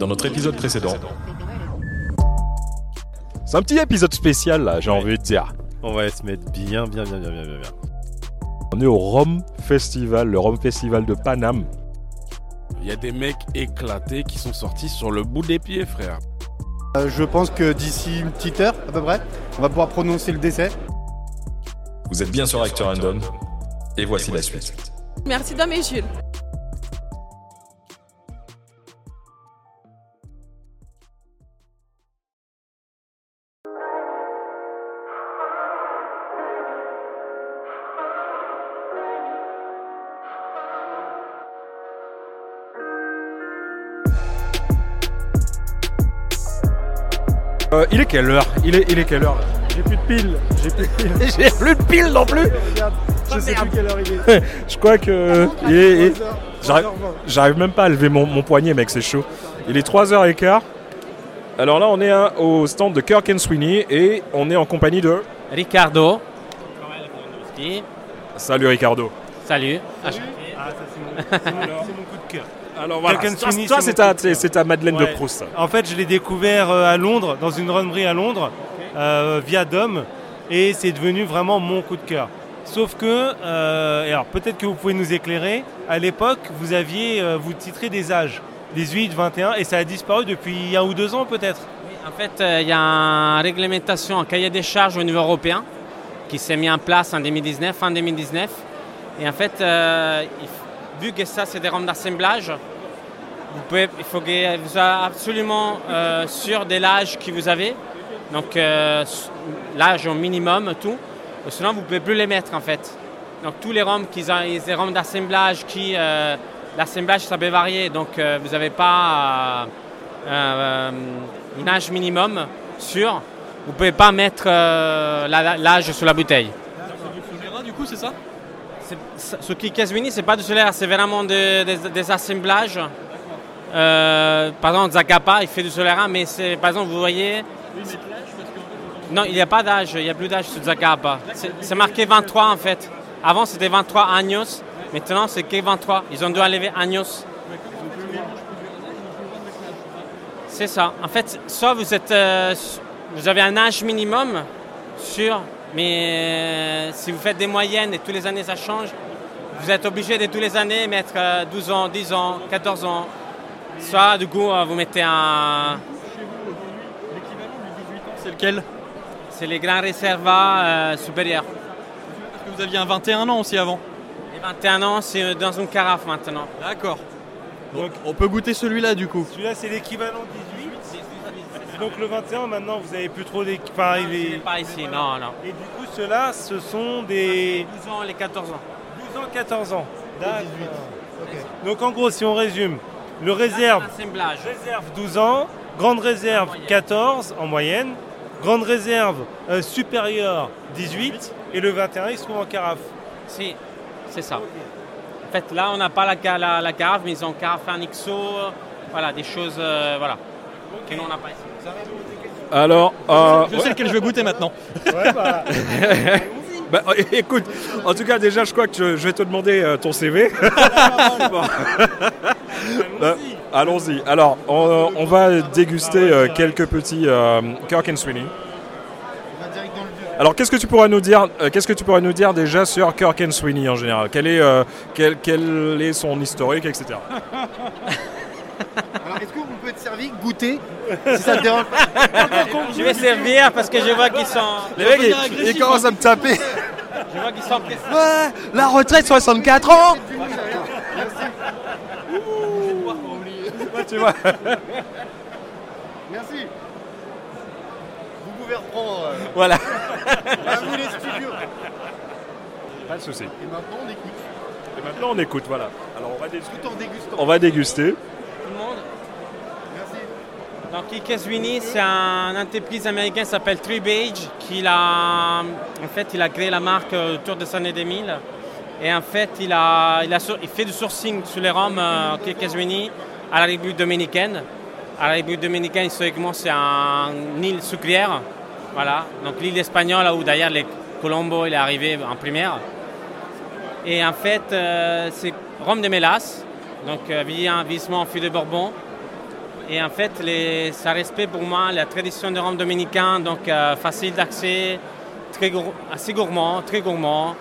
dans notre épisode précédent. C'est un petit épisode spécial là, j'ai envie de dire. On va se mettre bien, bien, bien, bien, bien, bien. bien. On est au Rome Festival, le Rome Festival de Paname. Il y a des mecs éclatés qui sont sortis sur le bout des pieds, frère. Euh, je pense que d'ici une petite heure à peu près, on va pouvoir prononcer le décès. Vous êtes bien sur Acteur Random, et voici la suite. Merci Dom et Jules. Il est quelle heure il est, il est quelle heure J'ai plus de piles, j'ai plus de piles. J'ai plus de pile non plus Regarde, je sais plus quelle heure il est. Je crois que. il est- il- 3 heures, J'arrive 3h20. j'arrive même pas à lever mon, mon poignet, mec, c'est chaud. Il est 3h15. Alors là, on est hein, au stand de Kirk and Sweeney et on est en compagnie de. Ricardo. Salut Ricardo. Salut. Ah, ça c'est mon, mon coup de cœur. Alors voilà. C'est ta, Madeleine de. Proust. ça. En fait, je l'ai découvert euh, à Londres, dans une runnerie à Londres, euh, via Dom, et c'est devenu vraiment mon coup de cœur. Sauf que, euh, et alors peut-être que vous pouvez nous éclairer, à l'époque, vous aviez, euh, vous titrez des âges, 18, 21, et ça a disparu depuis un ou deux ans peut-être? En fait, euh, il y a une réglementation, un cahier des charges au niveau européen qui s'est mis en place en 2019, fin 2019. Et en fait, euh, il- vu que ça, c'est des rampes d'assemblage, vous pouvez, il faut que vous soyez absolument euh, sûr de l'âge que vous avez. Donc, euh, l'âge au minimum, tout. Sinon, vous ne pouvez plus les mettre, en fait. Donc, tous les rampes qui des rampes d'assemblage qui... euh, L'assemblage, ça peut varier. Donc, euh, vous n'avez pas... euh, euh, un âge minimum sûr. Vous pouvez pas mettre euh, l'âge sur la bouteille. du coup, c'est ça? C'est- Ce qui Casmini, c'est pas du solaire, c'est vraiment de- des, assemblages. Euh, par exemple, Zacapa, il fait du solaire, mais c'est, par exemple, vous voyez. Non, il n'y a pas d'âge, il n'y a plus d'âge sur Zacapa. C'est marqué 23 en fait. Avant c'était 23 agnos, maintenant c'est que 23. Ils ont dû enlever agnos. C'est ça. En fait, soit vous êtes, euh, vous avez un âge minimum sûr, mais euh, si vous faites des moyennes et tous les années ça change, vous êtes obligé de tous les années mettre euh, 12 ans, 10 ans, 14 ans. Soit du coup euh, vous mettez un, C'est lequel? C'est les grands réservats euh, supérieurs. Parce que vous aviez un 21 ans aussi avant. Les 21 ans, c'est dans une carafe maintenant. D'accord. Donc on peut goûter celui-là du coup. Celui-là, c'est l'équivalent 18. Donc le 21, maintenant, vous avez plus trop d'équ- Enfin, il C'est est... pas ici, non, non. Et du coup, ceux-là, ce sont des 12 ans, les 14 ans. 12 ans, 14 ans. D'accord. Donc en gros, si on résume, le réserve, Assemblage. réserve 12 ans, grande réserve 14 en moyenne, grande réserve euh, supérieure 18, et le 21, il se trouve en carafe. Si, c'est ça. En fait, là, on n'a pas la, la, la carafe, mais ils ont carafe en XO, voilà, des choses, euh, voilà, que nous, on n'a pas ici. Alors, euh, Je sais lequel je veux goûter maintenant. Ouais, bah, bah, écoute, en tout cas, déjà, je crois que je, je vais te demander euh, ton CV. Euh, Allons-y. Alors, on, on va déguster euh, quelques petits euh, Kirk and Sweeney. Alors, qu'est-ce que tu pourrais nous dire euh, Qu'est-ce que tu pourrais nous dire déjà sur Kirk and Sweeney en général? Quel est, euh, quel, quel est son historique, etc. Alors, est-ce qu'on peut être servi, goûter, si ça te dérange pas Je vais servir parce que je vois qu'ils sont, Les mecs, ils, commencent à me taper. je vois qu'ils sont pressés. Ouais, la retraite 64 ans tu vois. Merci. Vous pouvez reprendre euh, Voilà. à vous les studios. Pas de souci. Et maintenant, on écoute, Et maintenant, on écoute. Voilà. Alors, on va, dé- tout en dégustant. on va déguster. Merci. Donc, Ikeswini, c'est un entreprise américaine qui s'appelle Tribage, qui a, en fait, il a créé la marque euh, autour des années 2000. Et en fait, il, a, il, a, il fait du sourcing sur les rhums euh, Ikeswini à la République dominicaine. À la République dominicaine, historiquement, c'est un- une île sucrière. Voilà. Donc, l'île espagnole, où d'ailleurs Colombo il est arrivé en première. Et en fait, euh, c'est rhum de mélasse, donc euh, vieilli- vieillissement en fût de Bourbon. Et en fait, les- ça respecte pour moi la tradition de rhum dominicain, donc euh, facile d'accès, très gour- assez gourmand, très gourmand.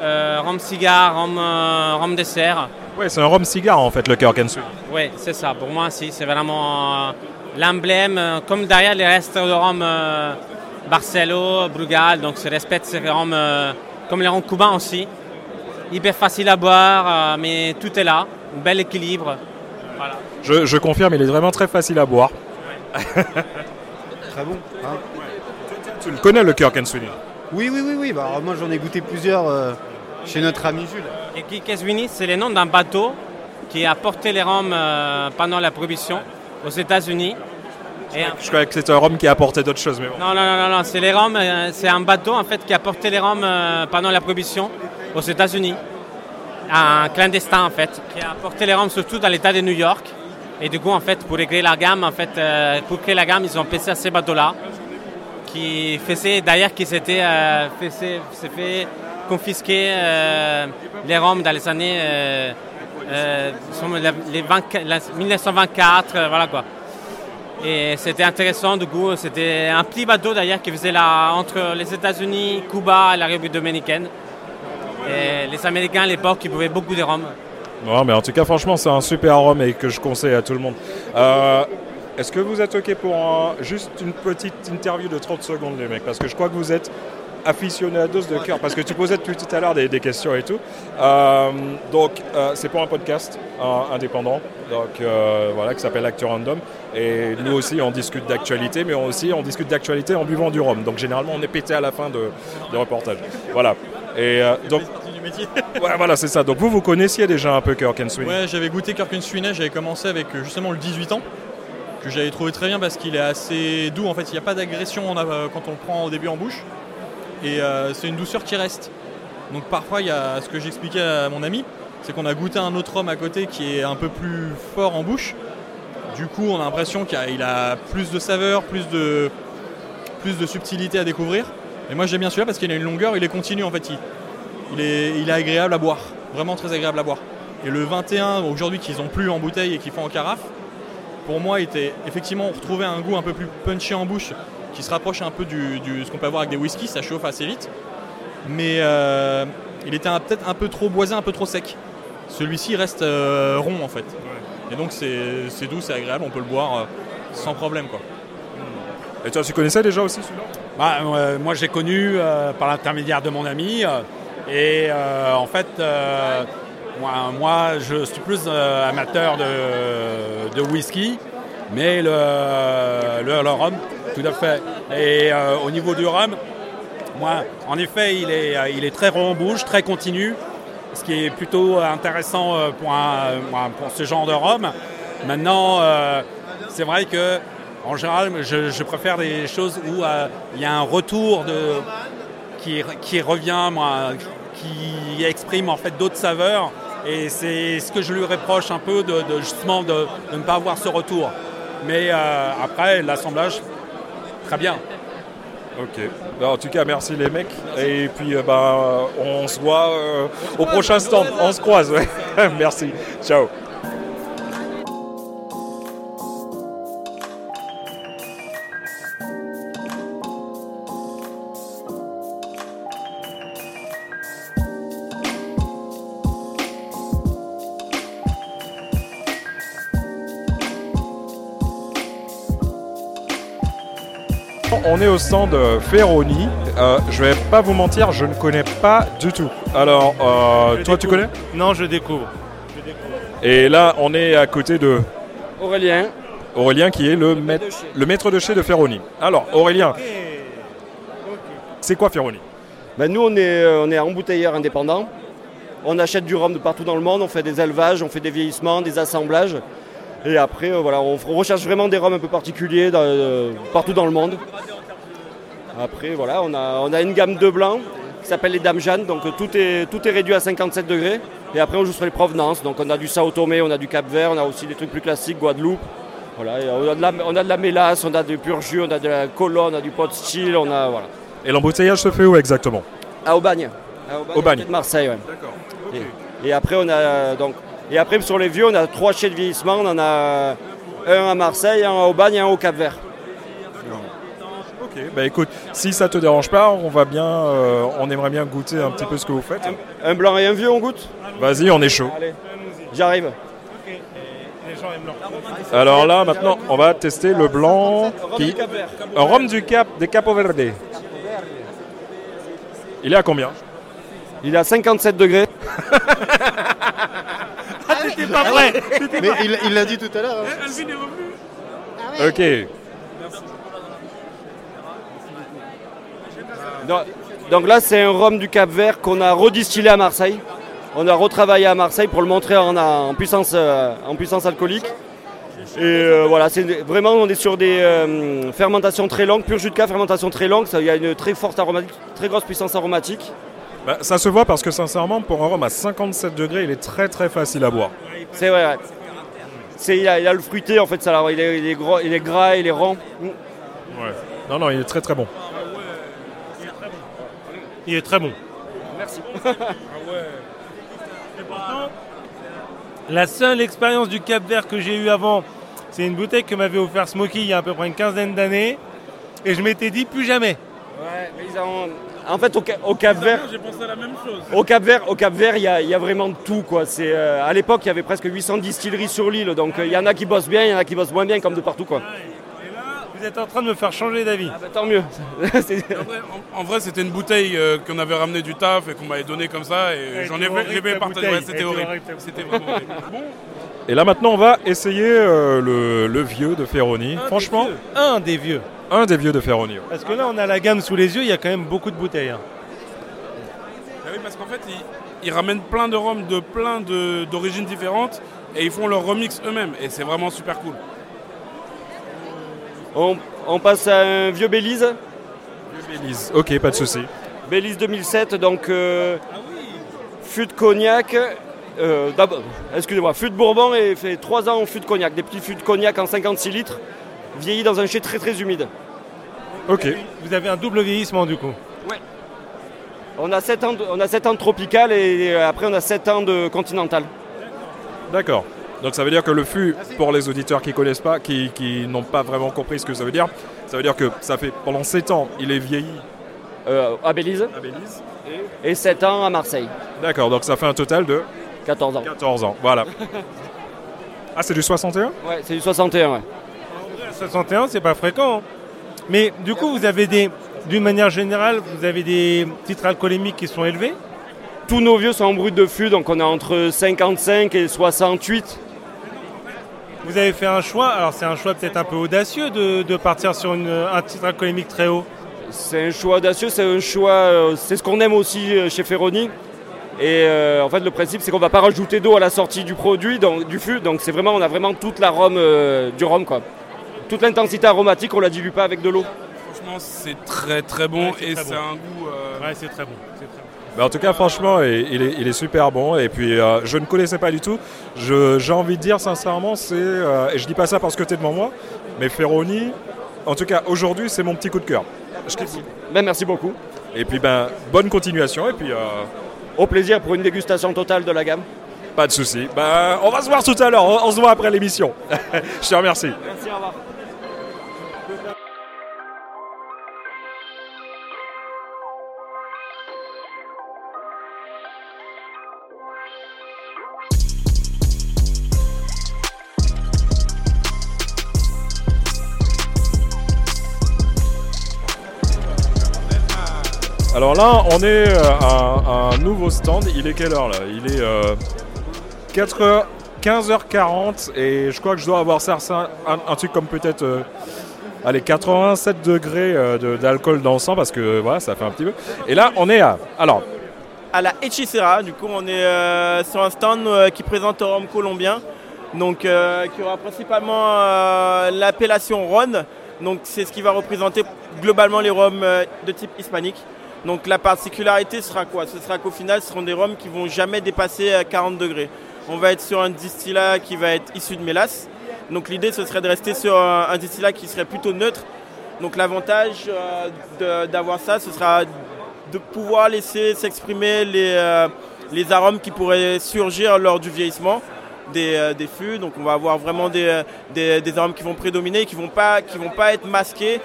Euh, rhum cigare, rhum, euh, rhum dessert. Ouais, c'est un rhum cigare en fait, le Kirk and Sweet. Oui, c'est ça. Pour moi, si, c'est vraiment euh, l'emblème, euh, comme derrière les restes de rhum euh, Barcelo, Brugal, donc se respecte ces rhums, euh, comme les rhums cubains aussi. Hyper facile à boire, euh, mais tout est là, un bel équilibre. Voilà. Je, je confirme, il est vraiment très facile à boire. Très bon. hein. Tu le connais le Kirk and Sweet Oui, oui, oui, oui. Bah, alors moi, j'en ai goûté plusieurs euh, chez notre ami Jules. Et Kikeswini, c'est le nom d'un bateau qui a porté les rhums euh, pendant la prohibition aux États-Unis. Et- Je croyais que c'était un rhum qui apportait d'autres choses, mais bon. Non, non, non, non, non, c'est les Roms, euh, c'est un bateau en fait qui a porté les Roms euh, pendant la prohibition aux États-Unis. Un clandestin en fait, qui a porté les Roms surtout dans l'État de New York. Et du coup, en fait, pour créer la gamme, en fait, euh, pour créer la gamme, ils ont passé à ces bateaux-là, qui faisaient d'ailleurs qui s'étaient euh, fait confisquer euh, les Roms dans les années euh, euh, sont les les 20 la- 1924, euh, voilà quoi. Et c'était intéressant, du coup, c'était un petit bateau d'ailleurs qui faisait la, entre les États-Unis, Cuba et la République dominicaine. Les Américains à l'époque, ils buvaient beaucoup de rhum. Non, mais en tout cas, franchement, c'est un super rhum et que je conseille à tout le monde. Euh, Est-ce que vous êtes OK pour juste une petite interview de 30 secondes, les mecs? Parce que je crois que vous êtes aficionados de cœur. Parce que tu posais depuis tout à l'heure des, questions et tout. Euh, donc, euh, c'est pour un podcast indépendant, donc voilà, qui s'appelle Actu Random. Et nous aussi, on discute d'actualité, mais on aussi, on discute d'actualité en buvant du rhum. Donc, généralement, on est pété à la fin de, de reportage. Voilà. Et euh, donc, Partie du métier. ouais, voilà, c'est ça. Donc, vous, vous connaissiez déjà un peu Kirk and Sweeney? Ouais, j'avais goûté Kirk and Sweeney, j'avais commencé avec euh, justement le 18 ans, que j'avais trouvé très bien parce qu'il est assez doux. En fait, il n'y a pas d'agression euh, quand on le prend au début en bouche. Et euh, c'est une douceur qui reste. Donc parfois, il y a ce que j'expliquais à mon ami, c'est qu'on a goûté un autre rhum à côté qui est un peu plus fort en bouche. Du coup, on a l'impression qu'il a, il a plus de saveur, plus de, plus de subtilité à découvrir. Et moi, j'aime bien celui-là parce qu'il a une longueur, il est continu en fait. Il, il est, il est agréable à boire, vraiment très agréable à boire. Et le 21, aujourd'hui qu'ils ont plus en bouteille et qu'ils font en carafe, pour moi, était effectivement on retrouvait un goût un peu plus punchy en bouche, qui se rapproche un peu du, du- ce qu'on peut avoir avec des whiskies, ça chauffe assez vite. Mais euh, il était peut-être un peu trop boisé, un peu trop sec. Celui-ci reste euh, rond en fait. Et donc c'est c'est doux, c'est agréable, on peut le boire euh, sans problème quoi. Et toi, tu connaissais déjà aussi celui-là? Bah, euh, moi, j'ai connu euh, par l'intermédiaire de mon ami. euh, et en fait, moi, je suis plus amateur de, whisky, mais le, le, le rhum, tout à fait. Et au niveau du rhum, moi, en effet, il est, il est très rond en bouche, très continu, ce qui est plutôt intéressant pour, un- pour ce genre de rhum. Maintenant, c'est vrai que en général, je, préfère des choses où euh, il y a un retour qui, revient, moi, qui exprime en fait d'autres saveurs. Et c'est ce que je lui reproche un peu de, justement de, ne pas avoir ce retour. Mais euh, après, l'assemblage, très bien. Ok. Bah, en tout cas, merci les mecs. Et puis, euh, bah, on se voit au prochain stand. On se croise. merci. Ciao. On est au stand euh, Ferroni. Euh, je vais pas vous mentir, je ne connais pas du tout. Alors, euh, toi, tu connais? Non, je découvre. Et là, on est à côté de Aurélien, Aurélien, qui est le, maître, le maître de chez de Ferroni. Alors, Aurélien, c'est quoi Ferroni? Ben nous on est, euh, on est embouteilleur indépendant. On achète du rhum de partout dans le monde, on fait des élevages, on fait des vieillissements, des assemblages. Et après, euh, voilà, on, recherche vraiment des rhums un peu particuliers dans- euh, partout dans le monde. Après, voilà, on a, on a une gamme de blancs qui s'appelle les Dames Jeanne, donc euh, tout est, tout est réduit à 57 degrés. Et après, on joue sur les provenances, donc on a du Sao Tomé, on a du Cap Vert, on a aussi des trucs plus classiques, Guadeloupe. Voilà, on, a de la, on a de la mélasse, on a du pur jus, on a de la colonne, on a du pot style, on a voilà. Et l'embouteillage se fait où exactement À Aubagne. À Aubagne. de Marseille, ouais. Et, et après, on a euh, donc. Et après, sur les vieux, on a trois chais de vieillissement. On en a un à Marseille, un à Aubagne et un au Cap Vert. Ok, bah écoute, si ça te dérange pas, on va bien, euh, on aimerait bien goûter un petit peu ce que vous faites. Un blanc et un vieux, on goûte? Vas-y, on est chaud. Allez, j'arrive. Alors là, maintenant, on va tester le blanc qui, un rhum du Cap, des Capo Verde. Il est à combien? Il est à 57 degrés. Ah, t'étais pas prêt Mais il il l'a dit tout à l'heure. hein. Ok. Donc, donc là, c'est un rhum du Cap Vert qu'on a redistillé à Marseille. On a retravaillé à Marseille pour le montrer en, en puissance, euh, en puissance alcoolique. Et euh, voilà, c'est vraiment, on est sur des euh, fermentations très longues, pur jus de cas, fermentation très longue. Ça, Il y a une très forte aromatique, très grosse puissance aromatique. Bah, ça se voit parce que sincèrement, pour un rhum à 57 degrés, il est très très facile à boire. C'est vrai. ouais. C'est, il, a, il a le fruité en fait, ça, il, est, il est gros, il est gras, il est rond. Ouais. Non, non, il est très très bon. Il est très bon. Merci. La seule expérience du Cap Vert que j'ai eue avant, c'est une bouteille que m'avait offert Smokey il y a à peu près une quinzaine d'années. Et je m'étais dit plus jamais. Ouais, mais ils ont- En fait, au, Ca- au Cap Vert, J'ai pensé à la même chose. Au Cap Vert, au Cap Vert, il y a, il y a vraiment tout quoi. C'est euh, à l'époque, il y avait presque 800 distilleries sur l'île, donc euh, il y en a qui bossent bien, il y en a qui bossent moins bien, comme de partout quoi. Vous êtes en train de me faire changer d'avis. Ah bah, tant mieux. En vrai, en- en vrai, c'était une bouteille euh, qu'on avait ramenée du taf et qu'on m'avait donnée comme ça. Et j'en ai j'ai. Ouais, c'était horrible. horrible, ta C'était vraiment horrible. Bon, Et là maintenant, on va essayer euh, le, le vieux de Ferroni. Franchement, Un des vieux. un des vieux de Ferroni. ouais. Parce que là, on a la gamme sous les yeux, il y a quand même beaucoup de bouteilles. hein. Ah oui, parce qu'en fait, ils, ils ramènent plein de rhums de plein de- d'origines différentes et ils font leur remix eux-mêmes. Et c'est vraiment super cool. On, on passe à un vieux Belize, Belize. Ok, pas de souci. Belize 2007, donc euh, fût de cognac. euh, d'abord- Excusez-moi, fût de Bourbon et fait 3 ans en fût de cognac, des petits fûts de cognac en 56 litres, vieillis dans un chai très très humide. Ok. Vous avez un double vieillissement du coup. On a 7 ans de, on a 7 ans de tropical et euh, après on a 7 ans de continental. D'accord. Donc ça veut dire que le fût, pour les auditeurs qui connaissent pas, qui, qui n'ont pas vraiment compris ce que ça veut dire, ça veut dire que ça fait pendant 7 ans, il est vieilli Euh, à Belize à Belize. et 7 ans à Marseille, D'accord, donc ça fait un total de 14 ans. 14 ans. Voilà. Ah, c'est du 61 Ouais, c'est du 61, ouais. 61, c'est pas fréquent. hein. Mais du coup, vous avez des, d'une manière générale, vous avez des titres alcoolémiques qui sont élevés? Tous nos vieux sont en brut de fût, donc on est entre 55 et 68. Vous avez fait un choix, alors c'est un choix peut-être un peu audacieux de, de partir sur une- un titre alcoolémique très haut. C'est un choix audacieux, c'est un choix, euh, c'est ce qu'on aime aussi euh, chez Ferroni. Et euh, en fait, le principe, c'est qu'on va pas rajouter d'eau à la sortie du produit, donc, du fût. Donc c'est vraiment, on a vraiment toute la rhum euh, du rhum, quoi. Toute l'intensité aromatique, on la dilue pas avec de l'eau. Franchement, c'est très très bon Ouais, et c'est bon. un goût. euh, Ouais, c'est très bon. En tout cas, franchement, il est, il est super bon. Et puis, euh, je ne connaissais pas du tout. J'ai envie de dire, sincèrement, c'est. euh, et je dis pas ça parce que tu es devant moi, mais Ferroni, en tout cas, aujourd'hui, c'est mon petit coup de cœur. Je kiffe. Ben, merci beaucoup. Et puis, ben, bonne continuation. Et puis, euh, Au plaisir pour une dégustation totale de la gamme. pas de souci. Ben, on va se voir tout à l'heure. On, on se voit après l'émission. je te remercie. Là, on est euh, à un nouveau stand. Il est quelle heure là? Il est euh, 4h, 15h40 et je crois que je dois avoir ça, un, truc comme peut-être euh, allez, 87 degrés euh, de- d'alcool dans le sang parce que voilà, ça fait un petit peu. Et là, on est à. Alors, à la Hechicera. Du coup, on est euh, sur un stand euh, qui présente un rhum colombien, donc euh, qui aura principalement euh, l'appellation Ron. Donc, c'est ce qui va représenter globalement les rhums euh, de type hispanique. Donc, la particularité sera quoi? Ce sera qu'au final, ce seront des rhums qui vont jamais dépasser euh, 40 degrés. On va être sur un distillat qui va être issu de mélasse. Donc, l'idée, ce serait de rester sur un, distillat qui serait plutôt neutre. Donc, l'avantage euh, d'avoir ça, ce sera de pouvoir laisser s'exprimer les, euh, les arômes qui pourraient surgir lors du vieillissement. des, euh, des fûts. Donc on va avoir vraiment des, euh, arômes qui vont prédominer, qui vont pas, qui vont pas être masqués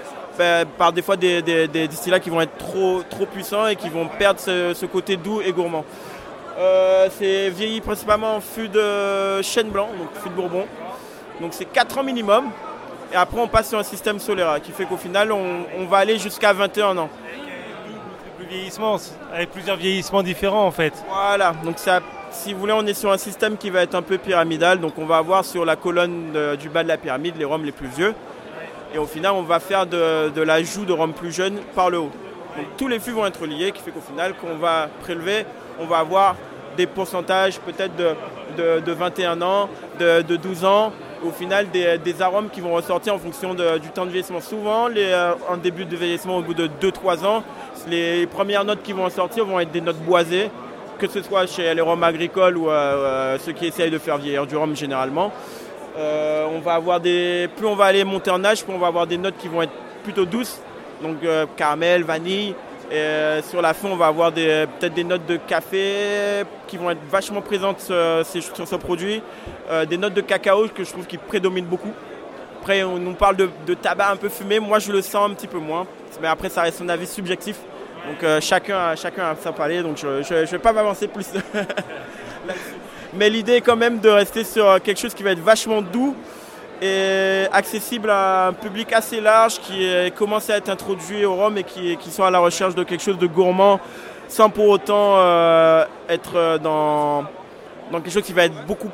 par des fois des, des- des distillats qui vont être trop, trop puissants et qui vont perdre ce, ce côté doux et gourmand. Euh, c'est vieilli principalement en fût de chêne blanc, donc fût de bourbon. Donc c'est 4 ans minimum. Et après on passe sur un système Solera qui fait qu'au final on, on va aller jusqu'à 21 ans. Plus vieillissement, avec plusieurs vieillissements différents en fait. Voilà, donc ça, si vous voulez, on est sur un système qui va être un peu pyramidal. Donc on va avoir sur la colonne de- du bas de la pyramide les rhums les plus vieux. Et au final, on va faire de, de l'ajout de rhum plus jeunes par le haut. Donc tous les fûts vont être liés, qui fait qu'au final, quand on va prélever, on va avoir des pourcentages peut-être de, de- de 21 ans, de, de 12 ans. Au final, des, arômes qui vont ressortir en fonction du temps de vieillissement. Souvent, euh, en début de vieillissement, au bout de 2-3 ans, les premières notes qui vont en sortir vont être des notes boisées, que ce soit chez les rhums agricoles ou euh, euh, ceux qui essayent de faire vieillir du rhum généralement. Euh, on va avoir des, plus on va aller monter en âge, plus on va avoir des notes qui vont être plutôt douces, donc euh, caramel, vanille. Et euh, sur la fin, on va avoir peut-être des notes de café qui vont être vachement présentes sur, ce produit, des notes de cacao que je trouve qui prédominent beaucoup. Après, on nous parle de, tabac un peu fumé, moi je le sens un petit peu moins, mais après ça reste un avis subjectif. Donc chacun, a- chacun a sa palais, donc je ne vais pas m'avancer plus. Mais l'idée est quand même de rester sur quelque chose qui va être vachement doux et accessible à un public assez large qui est- commence à être introduit au rhum et qui, qui sont à la recherche de quelque chose de gourmand sans pour autant euh, être euh, dans, dans quelque chose qui va être beaucoup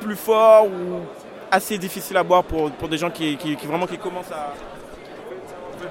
plus fort ou assez difficile à boire pour, pour des gens qui- qui vraiment qui commencent à...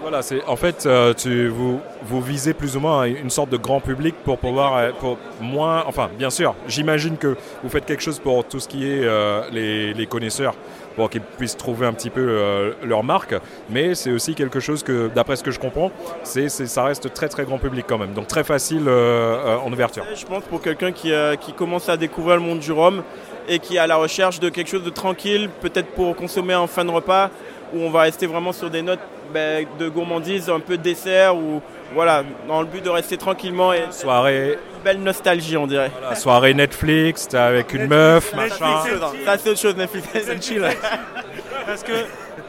Voilà, c'est en fait euh, tu, vous, vous visez plus ou moins une sorte de grand public pour pouvoir euh, pour moins enfin bien sûr j'imagine que vous faites quelque chose pour tout ce qui est euh, les, les connaisseurs pour qu'ils puissent trouver un petit peu euh, leur marque mais c'est aussi quelque chose que d'après ce que je comprends c'est ça reste très très grand public quand même donc très facile euh, euh, en ouverture. Je pense pour quelqu'un qui, qui commence à découvrir le monde du rhum et qui est à la recherche de quelque chose de tranquille, peut-être pour consommer en fin de repas, où on va rester vraiment sur des notes ben, de gourmandise, un peu dessert, ou voilà, dans le but de rester tranquillement et Soirée, une belle nostalgie, on dirait. soirée Netflix, t'es avec une meuf, Netflix, machin. Ça c'est autre chose, Netflix and chill. Parce que,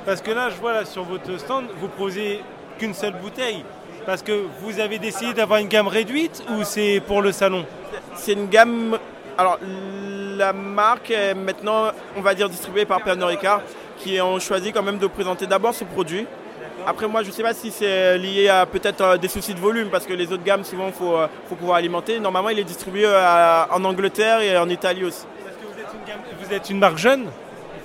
parce que là, je vois là, sur votre stand, vous proposez qu'une seule bouteille. Parce que vous avez décidé d'avoir une gamme réduite ou c'est pour le salon? C'est une gamme. Alors, la marque est maintenant, on va dire, distribuée par Pernod Ricard, qui ont choisi quand même de présenter d'abord ce produit. Après, moi, je ne sais pas si c'est lié à peut-être euh, des soucis de volume, parce que les autres gammes, souvent, il faut, euh, faut pouvoir alimenter. Normalement, il est distribué euh, à- en Angleterre et en Italie aussi. Vous êtes une marque jeune?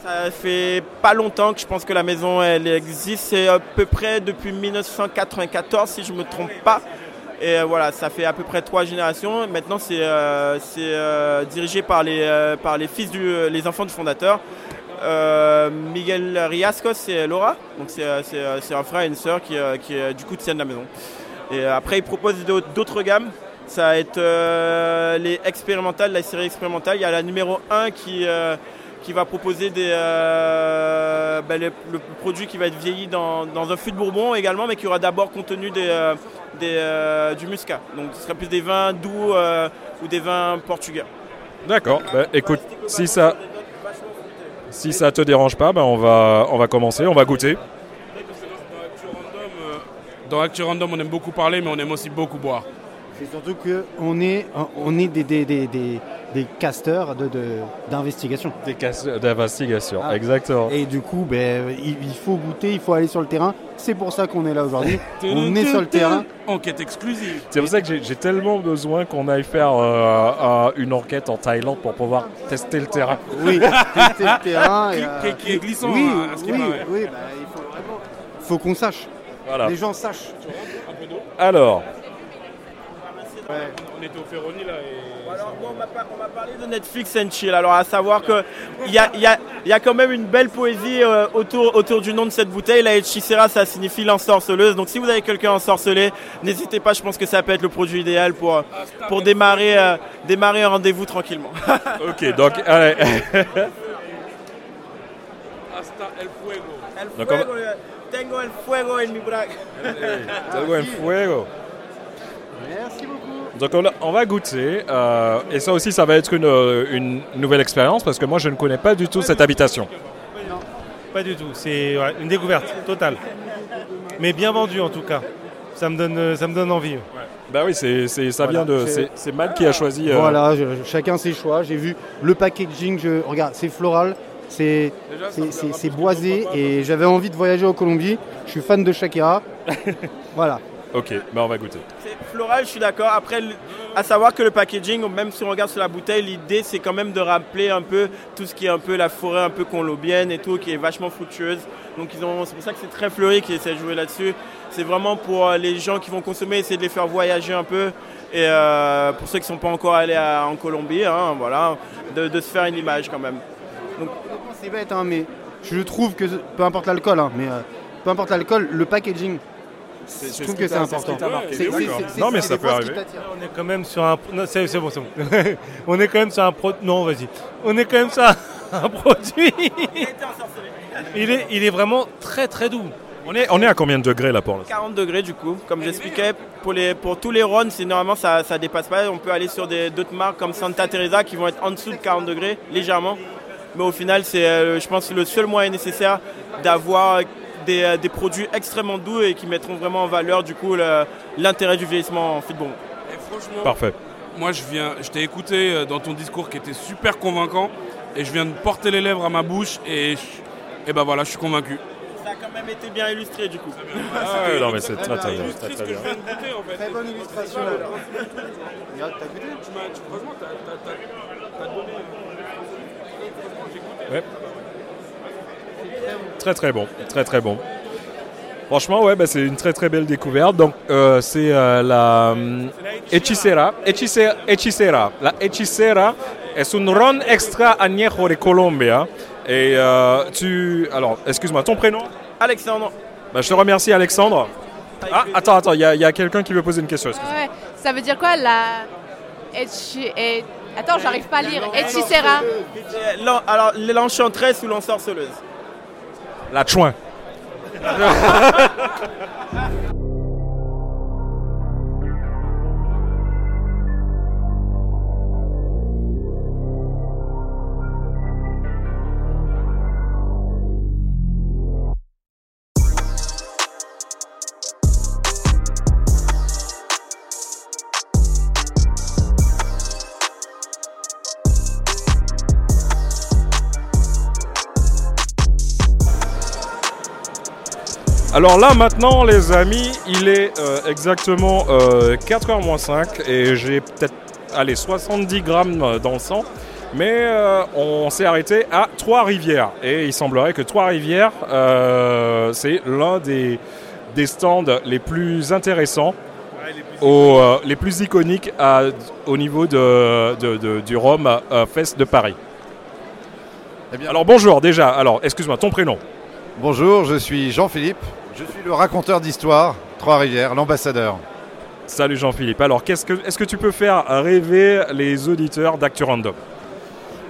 Ça fait pas longtemps que je pense que la maison elle existe. C'est à peu près depuis 1994 si je me trompe pas. Et euh, voilà, ça fait à peu près trois générations. Maintenant, c'est euh, euh, dirigé par les, fils du, les enfants du fondateur. Miguel Riascos et Laura. Donc c'est un frère et une sœur qui, qui du coup tiennent la maison. Et après, ils proposent d'autres gammes. Ça va être les expérimentales, la série expérimentale. Il y a la numéro 1 qui, qui va proposer des, euh, ben, le, le produit qui va être vieilli dans, dans un fût de bourbon également, mais qui aura d'abord contenu des, euh, des, euh, du muscat. Donc ce sera plus des vins doux euh, ou des vins portugais. D'accord. Bah, écoute, si ça, si ça te dérange pas, bah, on va, on va commencer, on va goûter. Dans Actu Random, on aime beaucoup parler, mais on aime aussi beaucoup boire. C'est surtout qu'on est, on est des, des, des, des, des casteurs de- de- d'investigation. Des casteurs d'investigation, Ah. exactement. Et du coup, ben, il, il faut goûter, il faut aller sur le terrain. C'est pour ça qu'on est là aujourd'hui. on est sur le terrain. Enquête exclusive. C'est pour ça que j'ai- tellement besoin qu'on aille faire euh, euh, une enquête en Thaïlande pour pouvoir tester le terrain. Oui, tester le terrain. et, Qui- euh, qui- qui est glissant, Oui, hein, à ce qui oui, bah, il faut vraiment. faut qu'on sache. Voilà. Les gens sachent. Alors, On était au Ferroni là et. Alors, moi, on m'a parlé de Netflix and chill. Alors, à savoir qu'il y a, il y, a, il y a quand même une belle poésie euh, autour, autour du nom de cette bouteille. La Hechicera, ça signifie l'ensorceleuse. Donc, si vous avez quelqu'un ensorcelé, n'hésitez pas. Je pense que ça peut être le produit idéal pour, pour démarrer, euh, démarrer un rendez-vous tranquillement. ok, donc, allez. Hasta el fuego. El Donc, on va- fuego, tengo el fuego en mi braga. Tengo en fuego. Merci beaucoup. Donc on, on va goûter, euh, et ça aussi ça va être une, euh, une nouvelle expérience parce que moi je ne connais pas du tout cette habitation. Pas du tout, c'est ouais, une découverte totale. Mais bien vendu en tout cas. Ça me donne, ça me donne envie. Bah oui, c'est, c'est- ça Voilà, vient de. c'est- C'est, c'est Matt qui a choisi. euh, Voilà, je- chacun ses choix. J'ai vu le packaging, je, regarde, c'est floral, c'est c'est- c'est- c'est boisé et j'avais envie de voyager en Colombie. Je suis fan de Shakira. voilà. Ok, bah on va goûter. C'est floral, je suis d'accord. Après, à savoir que le packaging, même si on regarde sur la bouteille, l'idée c'est quand même de rappeler un peu tout ce qui est un peu la forêt un peu colombienne et tout, qui est vachement fructueuse. Donc ils ont, c'est pour ça que c'est très fleuri qu'ils essaient de jouer là-dessus. C'est vraiment pour euh, les gens qui vont consommer, essayer de les faire voyager un peu. Et euh, pour ceux qui ne sont pas encore allés à- en Colombie, hein, voilà, de, de se faire une image quand même. Donc, C'est bête, hein, mais je trouve que peu importe l'alcool, hein, mais euh, peu importe l'alcool, le packaging, je trouve qui que c'est t'a- c'est ce important. Non, mais ça peut arriver. On est quand même sur un. Non, c'est c'est bon, c'est bon. on est quand même sur un pro. Non, vas-y. On est quand même sur un, produit. il, est, il est vraiment très très doux. On est, on est à combien de degrés là pour l'instant 40 degrés du coup, comme j'expliquais, pour, les, pour tous les runs, c'est normalement ça, ça dépasse pas. On peut aller sur des- d'autres marques comme Santa Teresa qui vont être en dessous de 40 degrés, légèrement. Mais au final, c'est, euh, je pense, le seul moyen nécessaire d'avoir des, euh, des produits extrêmement doux et qui mettront vraiment en valeur du coup l'intérêt du vieillissement en de bon. Et franchement, Parfait. moi je viens, je t'ai écouté euh, dans ton discours qui était super convaincant et je viens de porter les lèvres à ma bouche et, je- et ben voilà, je suis convaincu. Ça a quand même été bien illustré du coup. Ah ouais, non, mais c'est très très bien. Très, très que je bien. viens de goûter en fait. Très bonne illustration. Regarde, t'as goûté tu- franchement, t'as- t'as- t'as- t'as donné. Ouais. Très très bon, très très bon. Franchement, ouais, bah, c'est une très très belle découverte. Donc, euh, c'est euh, la hum, Hechicera. Hechicera. Hechicera. La Hechicera est un ron extra añejo de Colombia. Et euh, tu. Alors, excuse-moi, ton prénom Alexandre. Bah, Je te remercie, Alexandre. Ah, attends, attends, il y a, il y a quelqu'un qui veut poser une question. Ouais, ça veut dire quoi la. Echi- et- Attends, j'arrive pas à lire. Hechicera. Euh, Alors, l'enchanteresse ou l'ensorceleuse La chouin. Alors là maintenant les amis, il est euh, exactement 4h moins 5 et j'ai peut-être allez, 70 grammes dans le sang. Mais euh, on s'est arrêté à Trois-Rivières et il semblerait que Trois-Rivières euh, c'est l'un des, des stands les plus intéressants, au, euh, les plus iconiques à- au niveau de, de- de- du Rome euh, Fest de Paris. Alors bonjour déjà, alors excuse-moi, ton prénom? Bonjour, je suis Jean-Philippe. Je suis le raconteur d'histoire, Trois-Rivières, l'ambassadeur. Salut Jean-Philippe. Alors, que, est-ce que tu peux faire rêver les auditeurs d'Actu Random?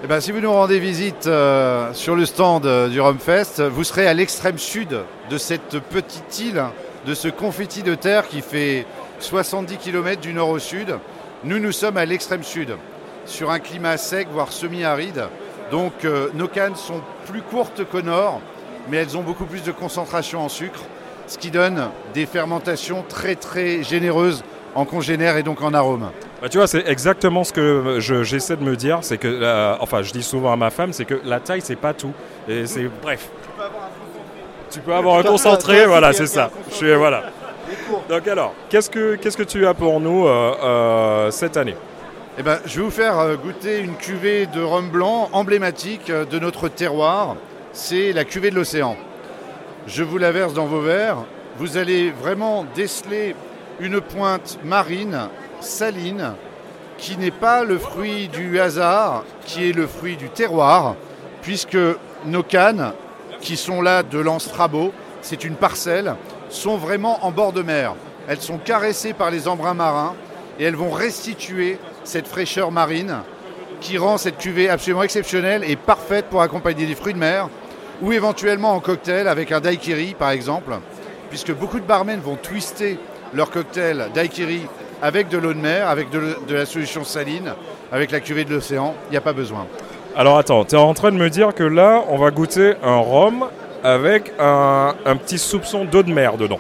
Eh ben, si vous nous rendez visite euh, sur le stand euh, du Rumfest, vous serez à l'extrême sud de cette petite île, de ce confetti de terre qui fait 70 km du nord au sud. Nous, nous sommes à l'extrême sud, sur un climat sec, voire semi-aride. Donc, euh, nos cannes sont plus courtes qu'au nord, mais elles ont beaucoup plus de concentration en sucre, ce qui donne des fermentations très très généreuses en congénère et donc en arôme. Bah, tu vois, c'est exactement ce que je- j'essaie de me dire. C'est que, euh, enfin, je dis souvent à ma femme, c'est que la taille, c'est pas tout. Et c'est bref. Tu peux avoir un concentré, voilà, c'est ça. Je suis, voilà. Donc alors, qu'est-ce que qu'est-ce que tu as pour nous euh, euh, cette année? Eh ben, je vais vous faire goûter une cuvée de rhum blanc emblématique de notre terroir. C'est la cuvée de l'océan. Je vous la verse dans vos verres. Vous allez vraiment déceler une pointe marine, saline, qui n'est pas le fruit du hasard, qui est le fruit du terroir, puisque nos cannes, qui sont là de l'Anstrabo, c'est une parcelle, sont vraiment en bord de mer. Elles sont caressées par les embruns marins et elles vont restituer cette fraîcheur marine qui rend cette cuvée absolument exceptionnelle et parfaite pour accompagner des fruits de mer ou éventuellement en cocktail avec un daiquiri par exemple, puisque beaucoup de barmen vont twister leur cocktail daiquiri avec de l'eau de mer, avec de, de la solution saline, avec la cuvée de l'océan. Il n'y a pas besoin. Alors attends, tu es en train de me dire que là, on va goûter un rhum avec un, un petit soupçon d'eau de mer dedans.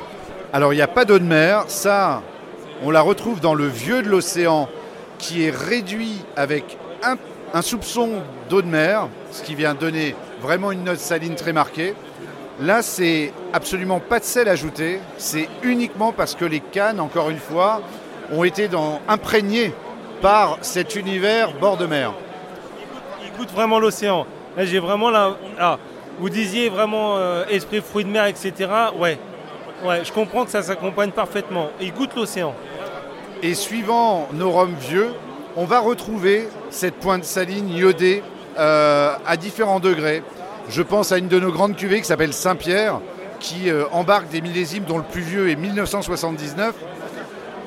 Alors il n'y a pas d'eau de mer, ça on la retrouve dans le vieux de l'océan qui est réduit avec un, un soupçon d'eau de mer, ce qui vient donner vraiment une note saline très marquée. Là, c'est absolument pas de sel ajouté, c'est uniquement parce que les cannes, encore une fois, ont été dans, imprégnées par cet univers bord de mer. Il goûte vraiment l'océan. Là, j'ai vraiment là. Ah, vous disiez vraiment euh, esprit fruits de mer, etc. Ouais. Ouais, je comprends que ça s'accompagne parfaitement. Il goûte l'océan. Et suivant nos rhums vieux, on va retrouver cette pointe saline iodée euh, à différents degrés. Je pense à une de nos grandes cuvées qui s'appelle Saint-Pierre, qui euh, embarque des millésimes dont le plus vieux est 1979,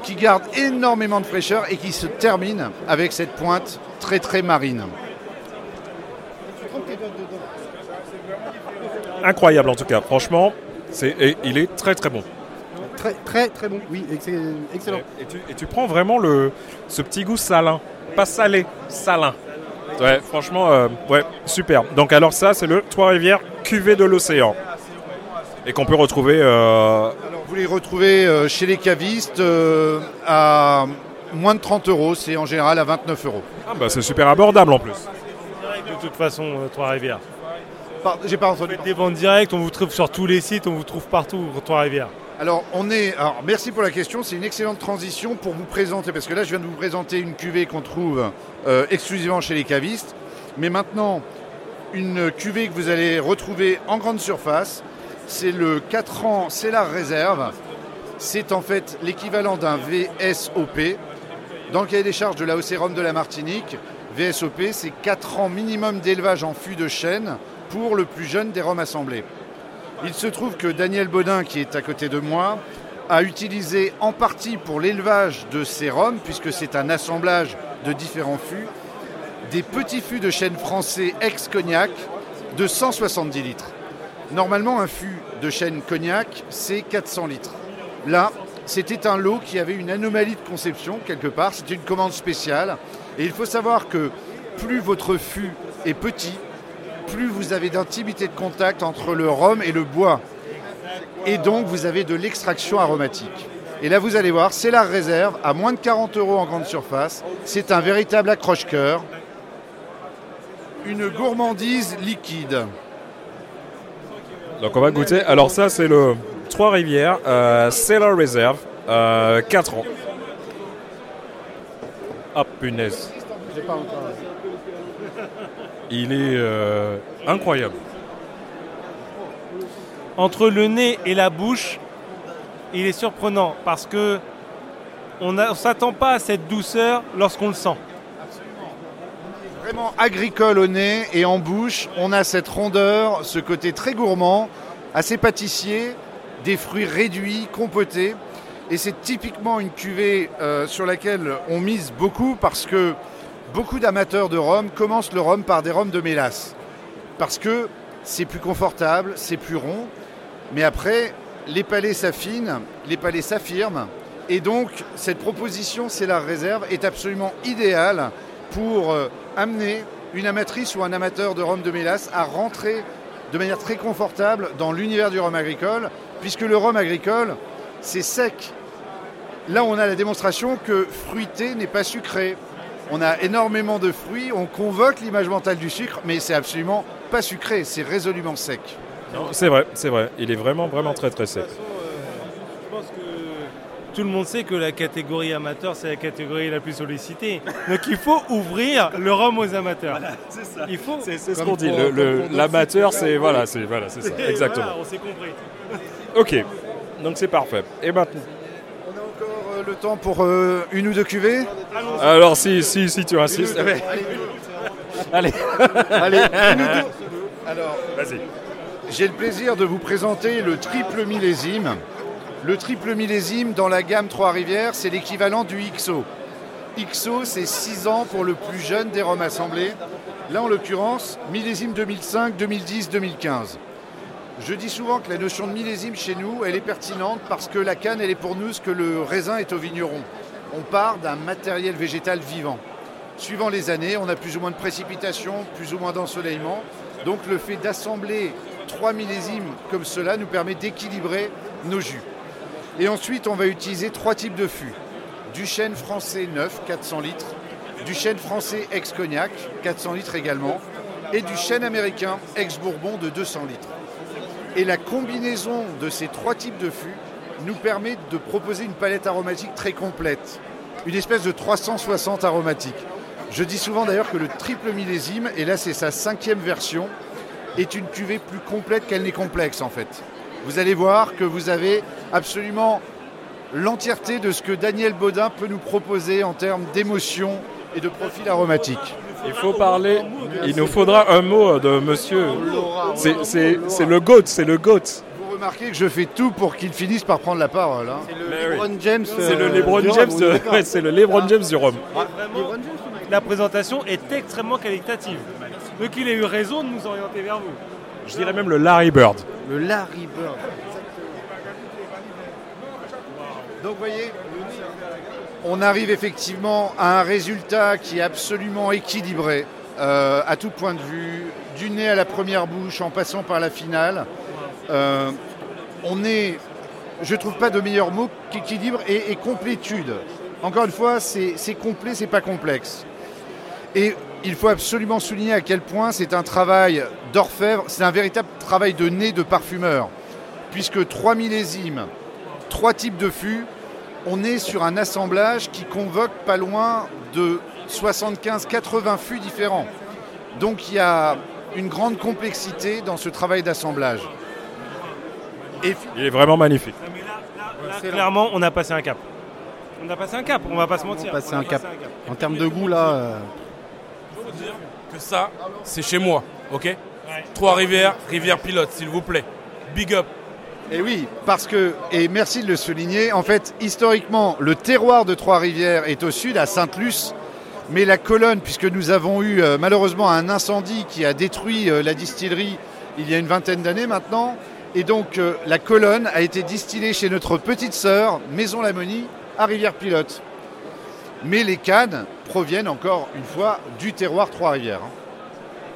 qui garde énormément de fraîcheur et qui se termine avec cette pointe très très marine. Incroyable en tout cas, franchement, c'est, et il est très très bon. Très très très bon, oui, ex- excellent. Et tu, et tu prends vraiment le, ce petit goût salin, pas salé, salin. Ouais, franchement, euh, ouais, super. Donc alors ça, c'est le Trois-Rivières cuvée de l'océan. Et qu'on peut retrouver... euh, Vous les retrouvez euh, chez les cavistes euh, à moins de 30 euros, c'est en général à 29 euros. Ah bah c'est super abordable en plus. De toute façon, euh, Trois-Rivières. J'ai pas entendu. Des ventes directes, on vous trouve sur tous les sites, on vous trouve partout, Trois-Rivières. Alors, on est. Alors, merci pour la question. C'est une excellente transition pour vous présenter, parce que là, je viens de vous présenter une cuvée qu'on trouve euh, exclusivement chez les cavistes. Mais maintenant, une cuvée que vous allez retrouver en grande surface, c'est le 4 ans Cellar Réserve. C'est en fait l'équivalent d'un VSOP. Dans le cahier des charges de la Rhum de la Martinique, VSOP, c'est 4 ans minimum d'élevage en fût de chêne pour le plus jeune des rhums assemblés. Il se trouve que Daniel Baudin, qui est à côté de moi, a utilisé en partie pour l'élevage de ces puisque c'est un assemblage de différents fûts, des petits fûts de chêne français ex-cognac de 170 litres. Normalement, un fût de chêne cognac, c'est 400 litres. Là, c'était un lot qui avait une anomalie de conception quelque part, c'était une commande spéciale. Et il faut savoir que plus votre fût est petit, plus vous avez d'intimité de contact entre le rhum et le bois. Et donc vous avez de l'extraction aromatique. Et là vous allez voir, c'est la réserve à moins de 40 euros en grande surface. C'est un véritable accroche-coeur. Une gourmandise liquide. Donc on va goûter. Alors ça, c'est le Trois-Rivières euh, Cellar Reserve, euh, 4 ans. Ah punaise. Il est euh, incroyable. Entre le nez et la bouche, il est surprenant parce que on ne s'attend pas à cette douceur lorsqu'on le sent. Vraiment agricole au nez et en bouche, on a cette rondeur, ce côté très gourmand, assez pâtissier, des fruits réduits, compotés. Et c'est typiquement une cuvée euh, sur laquelle on mise beaucoup parce que beaucoup d'amateurs de rhum commencent le rhum par des rhums de mélasse. Parce que c'est plus confortable, c'est plus rond. Mais après, les palais s'affinent, les palais s'affirment. Et donc, cette proposition, c'est la réserve, est absolument idéale pour euh, amener une amatrice ou un amateur de rhum de mélasse à rentrer de manière très confortable dans l'univers du rhum agricole, puisque le rhum agricole, c'est sec. Là, on a la démonstration que fruité n'est pas sucré. On a énormément de fruits, on convoque l'image mentale du sucre, mais c'est absolument pas sucré, c'est résolument sec. C'est vrai, c'est vrai. Il est vraiment, vraiment très, très sec. Je pense que tout le monde sait que la catégorie amateur, c'est la catégorie la plus sollicitée. Donc il faut ouvrir le rhum aux amateurs. c'est ça. Il faut. C'est ce qu'on dit. L'amateur, c'est voilà, c'est voilà, c'est ça, exactement. Voilà, on s'est compris. Ok, donc c'est parfait. Et maintenant euh, le temps pour euh, une ou deux cuvées Alors si, si, si tu insistes. Allez. Allez, deux. Alors, vas-y. J'ai le plaisir de vous présenter le triple millésime. Le triple millésime dans la gamme Trois-Rivières, c'est l'équivalent du XO. XO, c'est 6 ans pour le plus jeune des rhums assemblés. Là, en l'occurrence, millésime 2005, 2010, 2015. Je dis souvent que la notion de millésime chez nous, elle est pertinente parce que la canne, elle est pour nous ce que le raisin est au vigneron. on part d'un matériel végétal vivant. Suivant les années, on a plus ou moins de précipitations, plus ou moins d'ensoleillement. Donc le fait d'assembler trois millésimes comme cela nous permet d'équilibrer nos jus. Et ensuite, on va utiliser trois types de fûts. Du chêne français neuf, 400 litres, du chêne français ex-cognac, 400 litres également, et du chêne américain ex-bourbon de 200 litres. Et la combinaison de ces trois types de fûts nous permet de proposer une palette aromatique très complète, une espèce de 360 aromatiques. Je dis souvent d'ailleurs que le triple millésime, et là c'est sa cinquième version, est une cuvée plus complète qu'elle n'est complexe en fait. Vous allez voir que vous avez absolument l'entièreté de ce que Daniel Baudin peut nous proposer en termes d'émotion et de profil aromatique. Il faut parler, il nous faudra un mot de monsieur. C'est- C'est c'est le GOAT, c'est le GOAT. Vous remarquez que je fais tout pour qu'il finisse par prendre la parole. hein. C'est le LeBron James. C'est le euh, LeBron du James, c'est le LeBron James du Rhum. La présentation est extrêmement qualitative. Donc il a eu raison de nous orienter vers vous. Je dirais même le Larry Bird. Le Larry Bird. Donc vous voyez, on arrive effectivement à un résultat qui est absolument équilibré euh, à tout point de vue, du nez à la première bouche en passant par la finale. Euh, on est, je trouve pas de meilleur mot qu'équilibre et, complétude. Encore une fois, c'est c'est complet, c'est pas complexe. Et il faut absolument souligner à quel point c'est un travail d'orfèvre, c'est un véritable travail de nez de parfumeur, puisque trois millésimes, trois types de fûts, on est sur un assemblage qui convoque pas loin de 75-80 fûts différents. Donc il y a une grande complexité dans ce travail d'assemblage. Et Il est vraiment magnifique. Là, clairement, on a passé un cap. On a passé un cap, on va pas se mentir. On a passé On a un cap. passé En termes de goût, là. euh, faut dire que ça, c'est chez moi, ok? Trois-Rivières, Rivière Pilote, s'il vous plaît. Big up. Et oui, parce que, et merci de le souligner, en fait, historiquement, le terroir de Trois-Rivières est au sud, à Sainte-Luce, mais la colonne, puisque nous avons eu euh, malheureusement un incendie qui a détruit euh, la distillerie il y a une vingtaine d'années maintenant, et donc euh, la colonne a été distillée chez notre petite sœur, Maison Lamonie, à Rivière-Pilote. Mais les cannes proviennent encore une fois du terroir Trois-Rivières. hein.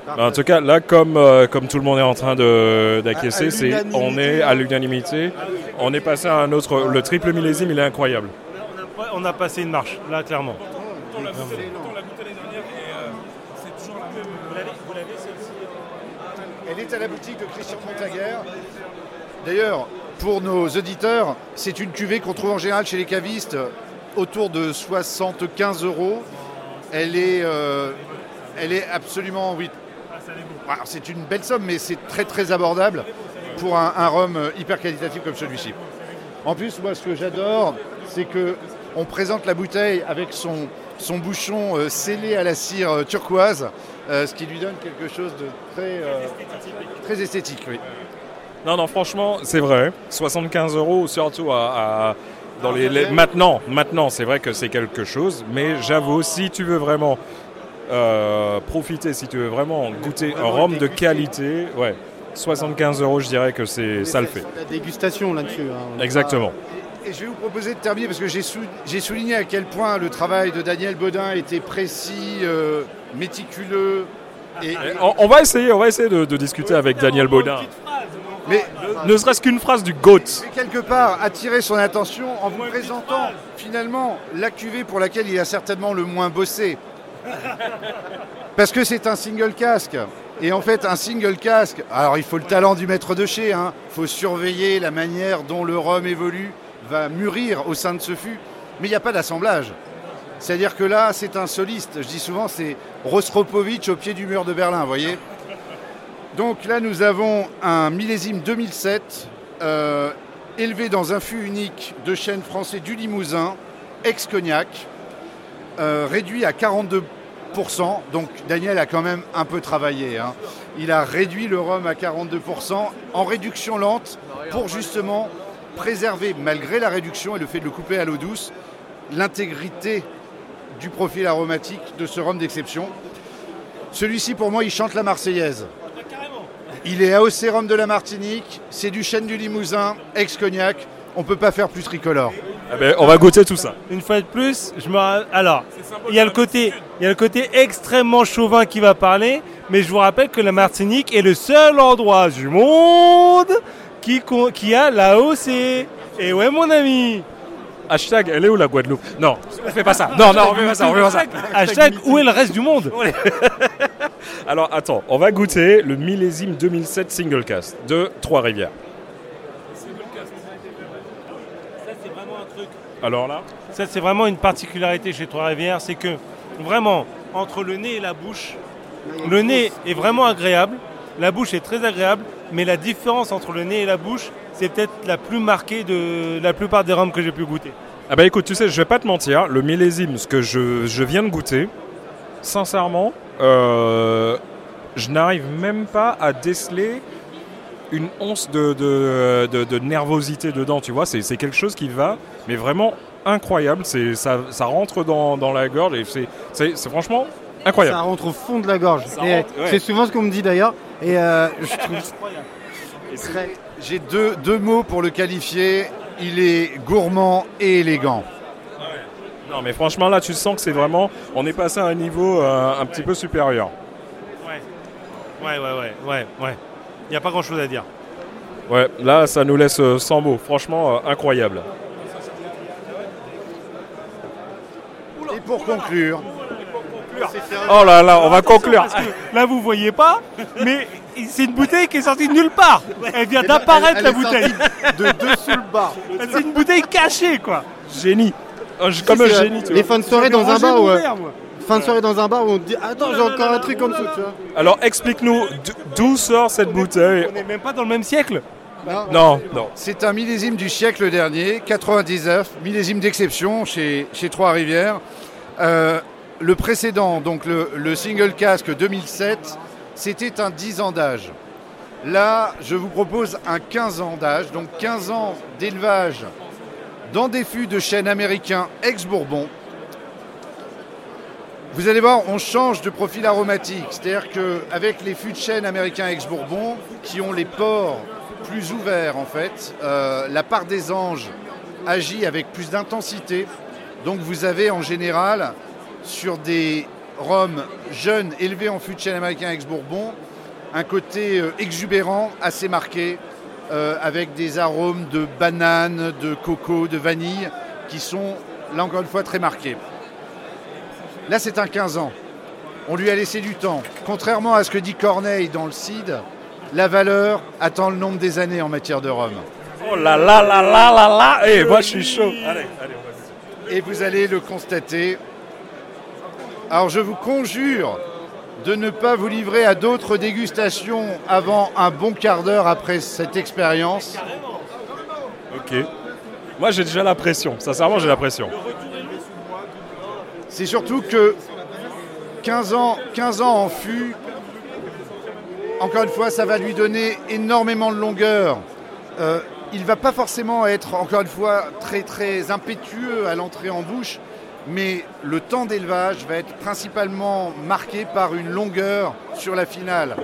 Bah, En tout cas, là, comme, euh, comme tout le monde est en train d'acquiescer, c'est on est à l'unanimité. On est passé à un autre. Le triple millésime, il est incroyable. On a passé une marche, là, clairement. On l'a goûté on l'a goûté l'année dernière et euh, c'est toujours la même. Vous l'avez celle-ci Elle est à la boutique de Christian Montaguer. D'ailleurs, pour nos auditeurs, c'est une cuvée qu'on trouve en général chez les cavistes autour de 75 euros. Elle est, euh, elle est absolument, oui. Alors, C'est une belle somme, mais c'est très très abordable pour un, un rhum euh, hyper qualitatif comme celui-ci. En plus, moi, ce que j'adore, c'est que on présente la bouteille avec son, son bouchon euh, scellé à la cire euh, turquoise, euh, ce qui lui donne quelque chose de très, euh, très esthétique. Oui. Non, non, franchement, c'est vrai. 75 euros, surtout à, à- dans les, les- maintenant. Maintenant, c'est vrai que c'est quelque chose, mais j'avoue, si tu veux vraiment euh, profiter, si tu veux vraiment goûter un rhum de qualité, ouais, 75 euros, je dirais que c'est ça le fait. La dégustation là-dessus. hein. Est Exactement. Et je vais vous proposer de terminer parce que j'ai sou- j'ai souligné à quel point le travail de Daniel Baudin était précis, euh, méticuleux. Et, On, on va essayer, on va essayer de, de discuter avec Daniel Baudin. mais Ne serait-ce qu'une phrase du GOAT. mais quelque part attirer son attention en vous présentant finalement la cuvée pour laquelle il a certainement le moins bossé. Parce que c'est un single casque. Et en fait, un single casque, alors il faut le talent du maître de chez, il faut surveiller la manière dont le rhum évolue, va mûrir au sein de ce fût, mais il n'y a pas d'assemblage. C'est-à-dire que là, c'est un soliste. Je dis souvent, c'est Rostropovitch au pied du mur de Berlin, vous voyez Donc là, nous avons un millésime 2007, euh, élevé dans un fût unique de chêne français du Limousin, ex-cognac, euh, réduit à 42%. Donc Daniel a quand même un peu travaillé. hein. Il a réduit le rhum à 42% en réduction lente pour justement préserver, malgré la réduction et le fait de le couper à l'eau douce, l'intégrité du profil aromatique de ce rhum d'exception. Celui-ci, pour moi, il chante la Marseillaise. Il est AOC Rhum de la Martinique, c'est du chêne du Limousin, ex-cognac. On ne peut pas faire plus tricolore. Eh ben, on va goûter tout ça. Une fois de plus, je me alors il y a le côté il y a le côté extrêmement chauvin qui va parler, mais je vous rappelle que la Martinique est le seul endroit du monde qui con- qui a l'AOC. Et ouais mon ami. Hashtag, elle est où la Guadeloupe? Non, on fait pas ça. Non, non, on fait pas ça, on fait pas ça. Hashtag où est le reste du monde? Alors attends, on va goûter le millésime 2007 single cast de Trois-Rivières. Alors là Ça, c'est vraiment une particularité chez Trois-Rivières, c'est que vraiment, entre le nez et la bouche, le nez est vraiment agréable, la bouche est très agréable, mais la différence entre le nez et la bouche, c'est peut-être la plus marquée de la plupart des rhums que j'ai pu goûter. Ah bah écoute, tu sais, je vais pas te mentir, le millésime, ce que je, je viens de goûter, sincèrement, euh, je n'arrive même pas à déceler une once de, de, de- de nervosité dedans, tu vois, c'est c'est quelque chose qui va, mais vraiment incroyable, c'est ça, ça rentre dans, dans la gorge et c'est- franchement incroyable. Ça rentre au fond de la gorge. Ouais. C'est souvent ce qu'on me dit d'ailleurs. Et euh, je trouve Très- J'ai deux, deux mots pour le qualifier. Il est gourmand et élégant. Non mais franchement là tu sens que c'est vraiment, on est passé à un niveau euh, un petit peu supérieur. Ouais, ouais, ouais, ouais, ouais, ouais. Il n'y a pas grand-chose à dire. Ouais, là ça nous laisse euh, sans mots, franchement euh, incroyable. Et pour conclure, Oh là là, on va conclure. Parce que là, vous voyez pas, mais c'est une bouteille qui est sortie de nulle part. Elle vient d'apparaître, la bouteille. de dessous le bar. C'est une bouteille cachée, quoi. Génie. Je- Comme un euh, génie, tu Les vois. fins de soirée dans un bar mon fin de soirée dans un bar où on te dit attends j'ai encore un truc en dessous tu vois. Alors explique-nous d'où sort cette bouteille. On n'est même pas dans le même siècle. Non, non. c'est un millésime du siècle dernier, 99, millésime d'exception chez, chez Trois-Rivières. Euh, le précédent, donc le, le single casque 2007, c'était un 10 ans d'âge. Là, je vous propose un 15 ans d'âge, donc 15 ans d'élevage dans des fûts de chêne américain ex-Bourbon. Vous allez voir, on change de profil aromatique. C'est-à-dire qu'avec les fûts de chêne américains ex-Bourbon, qui ont les pores plus ouverts en fait, euh, la part des anges agit avec plus d'intensité. Donc vous avez en général, sur des rhums jeunes élevés en fût de chêne américain ex-Bourbon, un côté euh, exubérant assez marqué, euh, avec des arômes de banane, de coco, de vanille, qui sont là encore une fois très marqués. Là, c'est un 15 ans. On lui a laissé du temps. Contrairement à ce que dit Corneille dans le CID, la valeur attend le nombre des années en matière de rhum. Oh là là là là là là Eh, moi je suis chaud. Allez, allez, on va Et vous allez le constater. Alors je vous conjure de ne pas vous livrer à d'autres dégustations avant un bon quart d'heure après cette expérience. Ok. Moi j'ai déjà la pression, sincèrement j'ai la pression. C'est surtout que 15 ans, 15 ans en fût, encore une fois, ça va lui donner énormément de longueur. Euh, il va pas forcément être, encore une fois, très très impétueux à l'entrée en bouche, mais le temps d'élevage va être principalement marqué par une longueur sur la finale.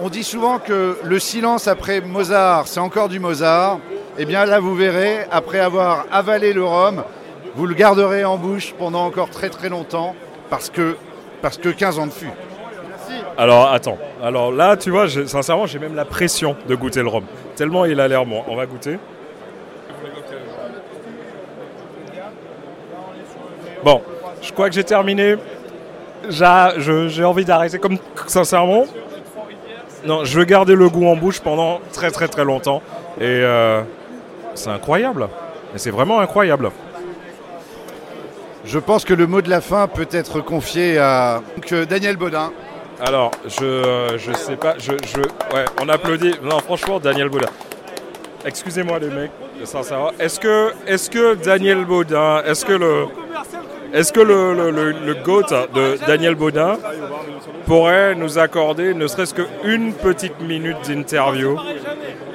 On dit souvent que le silence après Mozart, c'est encore du Mozart. Eh bien là, vous verrez, après avoir avalé le rhum, vous le garderez en bouche pendant encore très très longtemps, parce que, parce que 15 ans de fût. Alors attends, alors là tu vois, sincèrement j'ai même la pression de goûter le rhum. Tellement il a l'air bon. On va goûter. Bon, je crois que j'ai terminé. J'ai envie d'arrêter comme sincèrement. Non, je veux garder le goût en bouche pendant très très très longtemps. Et euh, c'est incroyable. Mais c'est vraiment incroyable. Je pense que le mot de la fin peut être confié à euh, Daniel Baudin. Alors, je, euh, je sais pas, je, je, ouais, on applaudit. Non, franchement, Daniel Baudin. Excusez-moi les mecs, sincèrement. Est-ce que, est-ce que Daniel Baudin, est-ce que le, est-ce que le, le, le, GOAT de Daniel Baudin pourrait nous accorder ne serait-ce qu'une petite minute d'interview?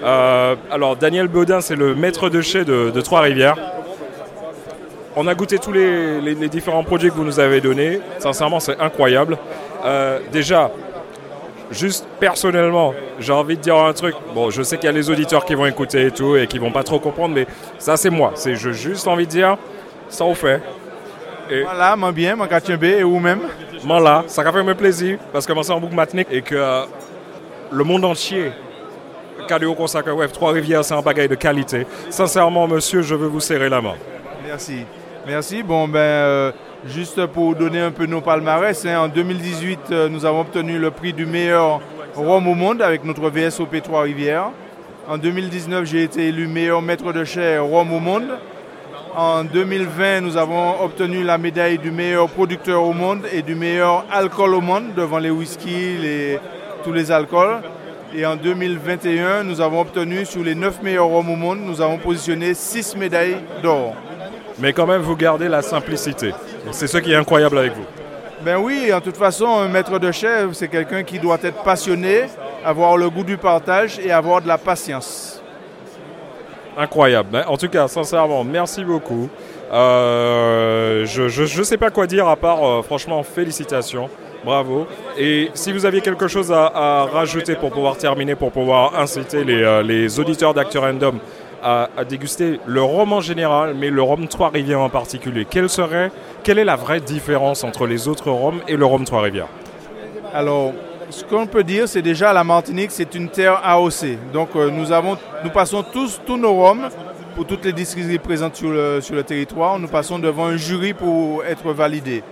Euh, Alors, Daniel Baudin, c'est le maître de chez de Trois-Rivières. On a goûté tous les, les- les différents produits que vous nous avez donnés. Sincèrement, c'est incroyable. Euh, déjà, juste personnellement, j'ai envie de dire un truc. Bon, je sais qu'il y a les auditeurs qui vont écouter et tout et qui vont pas trop comprendre, mais ça c'est moi. C'est j'ai juste envie de dire, ça on fait. Et Voilà, moi bien, moi et vous-même. moi là, ça faire me plaisir parce que moi c'est en boucle matinique et que euh, le monde entier, Cadéo Consacre Web, Trois-Rivières, c'est un bagage de qualité. Sincèrement, monsieur, je veux vous serrer la main. Merci. Merci. Bon, ben, euh, juste pour donner un peu nos palmarès, hein, en 2018, euh, nous avons obtenu le prix du meilleur rhum au monde avec notre VSOP Trois-Rivières. En 2019, j'ai été élu meilleur maître de chai rhum au monde. En 2020, nous avons obtenu la médaille du meilleur producteur au monde et du meilleur alcool au monde devant les whisky, les, tous les alcools. Et en 2021, nous avons obtenu sur les 9 meilleurs rhums au monde, nous avons positionné 6 médailles d'or. Mais quand même, vous gardez la simplicité. C'est ce qui est incroyable avec vous. Ben oui, en toute façon, un maître de chef, c'est quelqu'un qui doit être passionné, avoir le goût du partage et avoir de la patience. Incroyable. Mais En tout cas, sincèrement, merci beaucoup. Euh, je ne sais pas quoi dire à part, euh, franchement, félicitations. Bravo. Et si vous aviez quelque chose à, à rajouter pour pouvoir terminer, pour pouvoir inciter les, euh, les auditeurs d'Acteur Random à, déguster le rhum en général, mais le rhum Trois-Rivières en particulier, quelle, serait, quelle est la vraie différence entre les autres rhums et le rhum Trois-Rivières? Alors, ce qu'on peut dire, c'est déjà la Martinique, c'est une terre AOC. Donc, euh, nous, avons, nous passons tous, tous nos rhums, pour toutes les distilleries présentes sur le, sur le territoire, nous passons devant un jury pour être validés.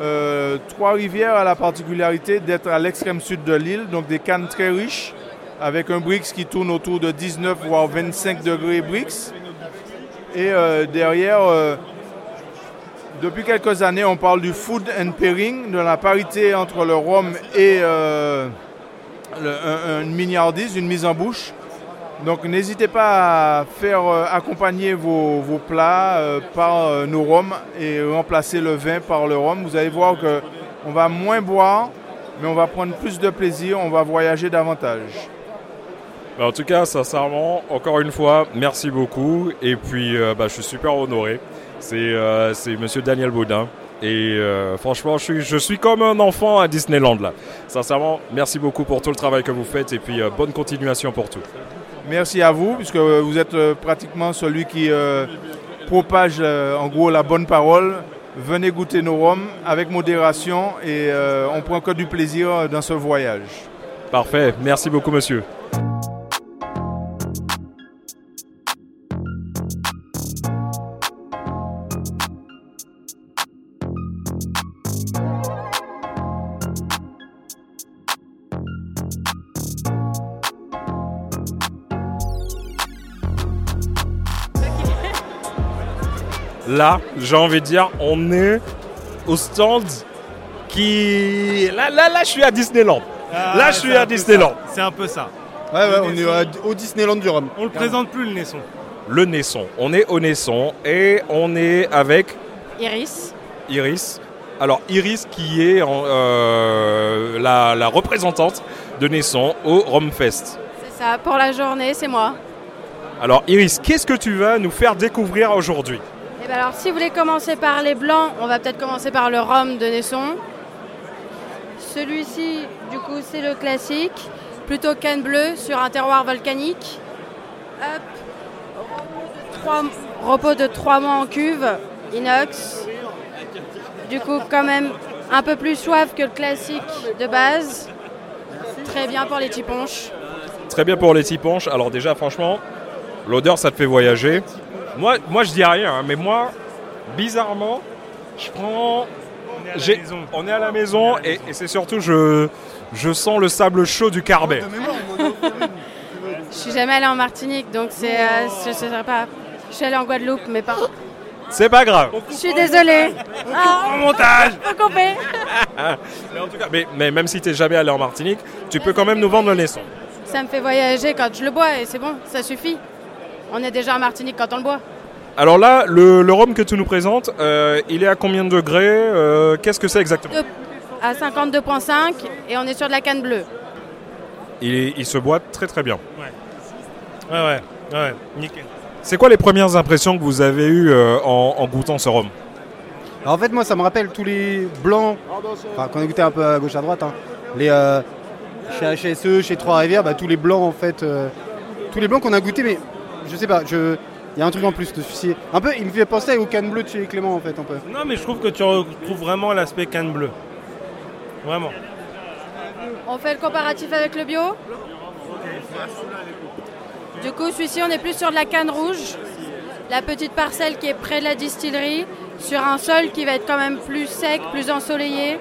Euh, Trois-Rivières a la particularité d'être à l'extrême sud de l'île, donc des cannes très riches, avec un Brix qui tourne autour de 19 voire 25 degrés Brix. Et euh, derrière, euh, depuis quelques années, on parle du food and pairing, de la parité entre le rhum et euh, un- un- une mignardise, une mise en bouche. Donc n'hésitez pas à faire accompagner vos, vos plats par nos rhums et remplacer le vin par le rhum. Vous allez voir que on va moins boire, mais on va prendre plus de plaisir, on va voyager davantage. Bah, En tout cas, sincèrement, encore une fois, merci beaucoup. Et puis, euh, bah, je suis super honoré. C'est euh, Monsieur Daniel Baudin. Et euh, franchement, je suis, je suis comme un enfant à Disneyland là. Sincèrement, merci beaucoup pour tout le travail que vous faites et puis euh, bonne continuation pour tout. Merci à vous, puisque vous êtes pratiquement celui qui propage en gros la bonne parole. Venez goûter nos rhums avec modération et on prend que du plaisir dans ce voyage. Parfait, merci beaucoup monsieur. Là, j'ai envie de dire, on est au stand qui... Là, là, là, je suis à Disneyland. là, je suis à Disneyland. C'est un peu ça. Ouais, ouais, on est à- au Disneyland du Rhum. On le présente plus le Naisson. Le Naisson. On est au Naisson et on est avec Iris. Iris. Alors Iris qui est en, euh, la, la représentante de Naisson au Romfest. C'est ça, pour la journée, c'est moi. Alors Iris, qu'est-ce que tu vas nous faire découvrir aujourd'hui? Ben alors, si vous voulez commencer par les blancs, on va peut-être commencer par le rhum de Naisson. Celui-ci, du coup, c'est le classique. Plutôt canne bleue sur un terroir volcanique. Hop. Trois- repos de 3 mois en cuve, inox. Du coup, quand même un peu plus soif que le classique de base. Très bien pour les tiponches. Très bien pour les tiponches. Alors déjà franchement, l'odeur ça te fait voyager. Moi, moi je dis rien, hein, mais moi, bizarrement, je prends... j'ai- On est à la maison et, et c'est surtout je, je sens le sable chaud du Carbet. Je suis jamais allée en Martinique, donc c'est, euh, je sais pas. Je suis allée en Guadeloupe, mais pas. C'est pas grave. Je suis désolée. Ah, montage. Faut couper. mais, en tout cas, mais, mais même si tu n'es jamais allé en Martinique, tu peux quand même nous vendre le Naisson. Ça me fait voyager quand je le bois et c'est bon, ça suffit. On est déjà en Martinique quand on le boit. Alors là, le, le rhum que tu nous présentes, euh, il est à combien de degrés Euh, Qu'est-ce que c'est exactement? De- à 52,5 et on est sur de la canne bleue. il, est- il se boit très très bien. Ouais, ouais, ouais, nickel. C'est quoi les premières impressions que vous avez eues euh, en, en goûtant ce rhum? Alors, en fait, moi, ça me rappelle tous les blancs, enfin, qu'on a goûté un peu à gauche à droite, hein. les, euh, chez HSE, chez Trois-Rivières, bah, tous les blancs en fait, euh, tous les blancs qu'on a goûté, mais je sais pas, je, il y a un truc en plus de celui Un peu, il me fait penser aux cannes bleues de chez Clément en fait, un peu. Non, mais je trouve que tu retrouves vraiment l'aspect canne bleue. Vraiment. On fait le comparatif avec le bio Du coup, celui-ci, on est plus sur de la canne rouge, la petite parcelle qui est près de la distillerie, sur un sol qui va être quand même plus sec, plus ensoleillé.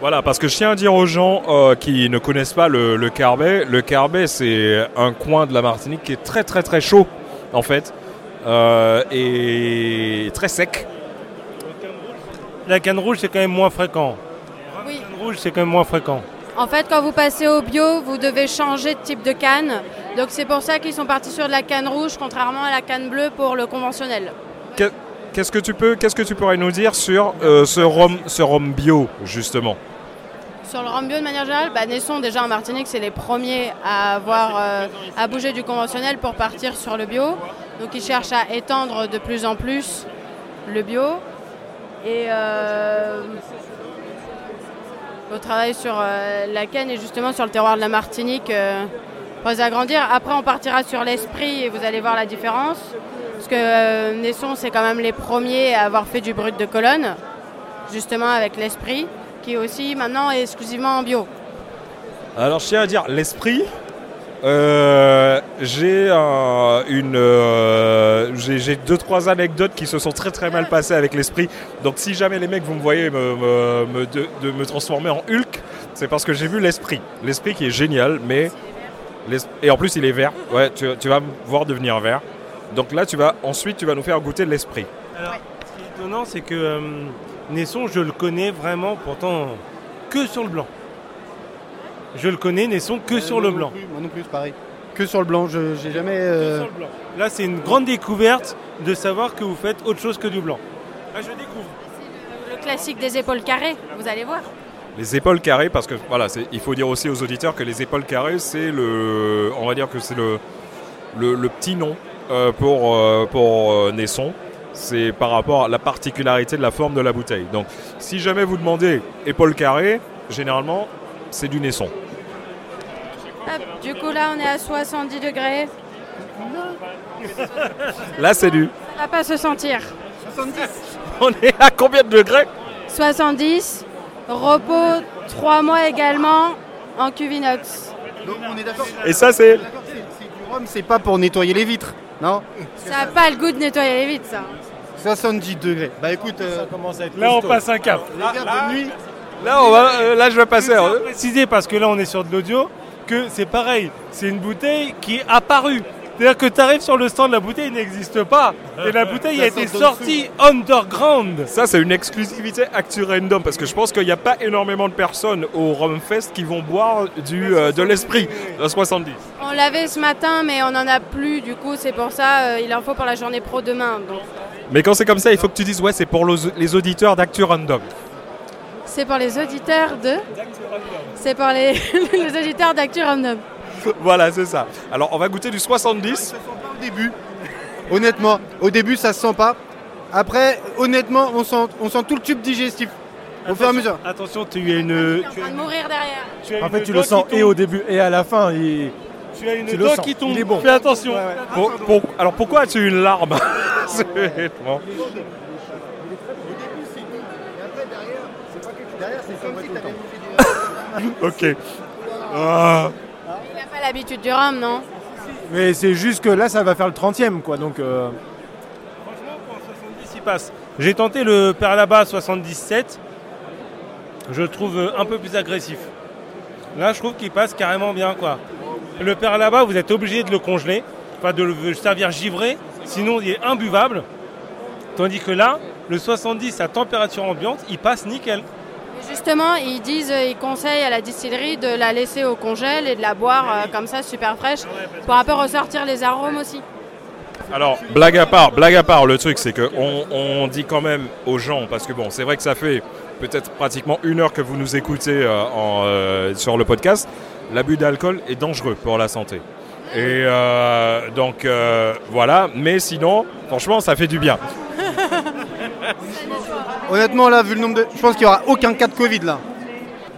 Voilà, parce que je tiens à dire aux gens euh, qui ne connaissent pas le, le Carbet, le Carbet c'est un coin de la Martinique qui est très très très chaud en fait euh, et très sec. La canne rouge, c'est quand même moins fréquent. Oui. La canne rouge, c'est quand même moins fréquent. En fait, quand vous passez au bio, vous devez changer de type de canne. Donc c'est pour ça qu'ils sont partis sur de la canne rouge, contrairement à la canne bleue pour le conventionnel. Que- Qu'est-ce que tu peux, qu'est-ce que tu pourrais nous dire sur euh, ce rhum, ce rhum bio justement? Sur le rhum bio de manière générale, bah, Nesson déjà en Martinique, c'est les premiers à avoir euh, à bouger du conventionnel pour partir sur le bio. Donc ils cherchent à étendre de plus en plus le bio. Et euh, on travaille sur euh, la canne et justement sur le terroir de la Martinique pour agrandir. Après on partira sur l'esprit et vous allez voir la différence. Parce que Nesson c'est quand même les premiers à avoir fait du brut de colonne, justement avec l'esprit, qui aussi maintenant est exclusivement en bio. Alors je tiens à dire l'esprit. euh, j'ai un- une, euh, j'ai j'ai deux trois anecdotes qui se sont très très mal passées avec l'esprit. Donc si jamais les mecs vous me voyez me, me- me- de, de me transformer en Hulk, c'est parce que j'ai vu l'esprit. L'esprit qui est génial, mais l'es- et en plus il est vert. Ouais, tu, tu vas me voir devenir vert. Donc là tu vas ensuite tu vas nous faire goûter l'esprit. Alors, ce qui est étonnant, c'est que euh, Nesson, je le connais vraiment, pourtant, que sur le blanc. Je le connais, Nesson, que sur le blanc. Moi non plus, c'est pareil. Que sur le blanc, je j'ai jamais. euh, Là, c'est une grande découverte de savoir que vous faites autre chose que du blanc. Ah, je découvre. Le classique des épaules carrées, vous allez voir. Les épaules carrées, parce que voilà, c'est- il faut dire aussi aux auditeurs que les épaules carrées, c'est le, on va dire que c'est le, le, le petit nom euh, pour, euh, pour euh, Nesson. C'est par rapport à la particularité de la forme de la bouteille. Donc, si jamais vous demandez épaules carrées, généralement, c'est du. Hop, du coup là on est à 70 degrés. Là, c'est du. Ça va pas se sentir. 70 On est à combien de degrés? 70. Repos 3 mois également en cuve inox. Donc on est d'accord. Et ça, c'est. Du rhum, c'est pas pour nettoyer les vitres, non? Ça n'a pas le goût de nettoyer les vitres ça. 70 degrés. Bah écoute, euh, Là, on passe un cap. les gars, bonne nuit. Là, on va, euh, là, je vais passer. Je hein. à préciser, parce que là, on est sur de l'audio, que c'est pareil. C'est une bouteille qui est apparue. C'est-à-dire que tu arrives sur le stand, la bouteille n'existe pas. Et la bouteille a été sortie underground. Ça, c'est une exclusivité Actu Random parce que je pense qu'il n'y a pas énormément de personnes au Rumfest qui vont boire du, euh, de l'esprit de 70. On l'avait ce matin mais on n'en a plus du coup c'est pour ça euh, il en faut pour la journée pro demain. Donc Mais quand c'est comme ça, il faut que tu dises ouais, c'est pour les auditeurs d'Actu Random. c'est pour les auditeurs de? C'est pour les, les auditeurs d'Actu Random. voilà, c'est ça. Alors, on va goûter du 70. Au début, honnêtement, au début ça se sent pas. Après, honnêtement, on sent, on sent tout le tube digestif. Au fur et à mesure. Attention, tu as une. En train de mourir derrière. tu En fait, tu le sens et au début et à la fin. il- Tu as une dent qui tombe. Il est bon. Fais attention. Pour- pour- alors, pourquoi as-tu une larme Honnêtement. Ok. Ah. Il n'a pas l'habitude du rhum non? Mais c'est juste que là, ça va faire le 30e, quoi. Donc, euh, Franchement, pour un 70, il passe. J'ai tenté le Perlaba 77. Je le trouve un peu plus agressif. Là, je trouve qu'il passe carrément bien, quoi. Le Perlaba, vous êtes obligé de le congeler, enfin de le servir givré, sinon il est imbuvable. Tandis que là, le 70 à température ambiante, il passe nickel. Justement, ils disent, euh, ils conseillent à la distillerie de la laisser au congèle et de la boire euh, comme ça, super fraîche, pour un peu ressortir les arômes aussi. Alors, blague à part, blague à part, le truc c'est que on, on dit quand même aux gens, parce que bon, c'est vrai que ça fait peut-être pratiquement une heure que vous nous écoutez euh, en, euh, sur le podcast, l'abus d'alcool est dangereux pour la santé. Et euh, donc euh, voilà, mais sinon, franchement, ça fait du bien. Honnêtement, là, vu le nombre de. Je pense qu'il n'y aura aucun cas de Covid là.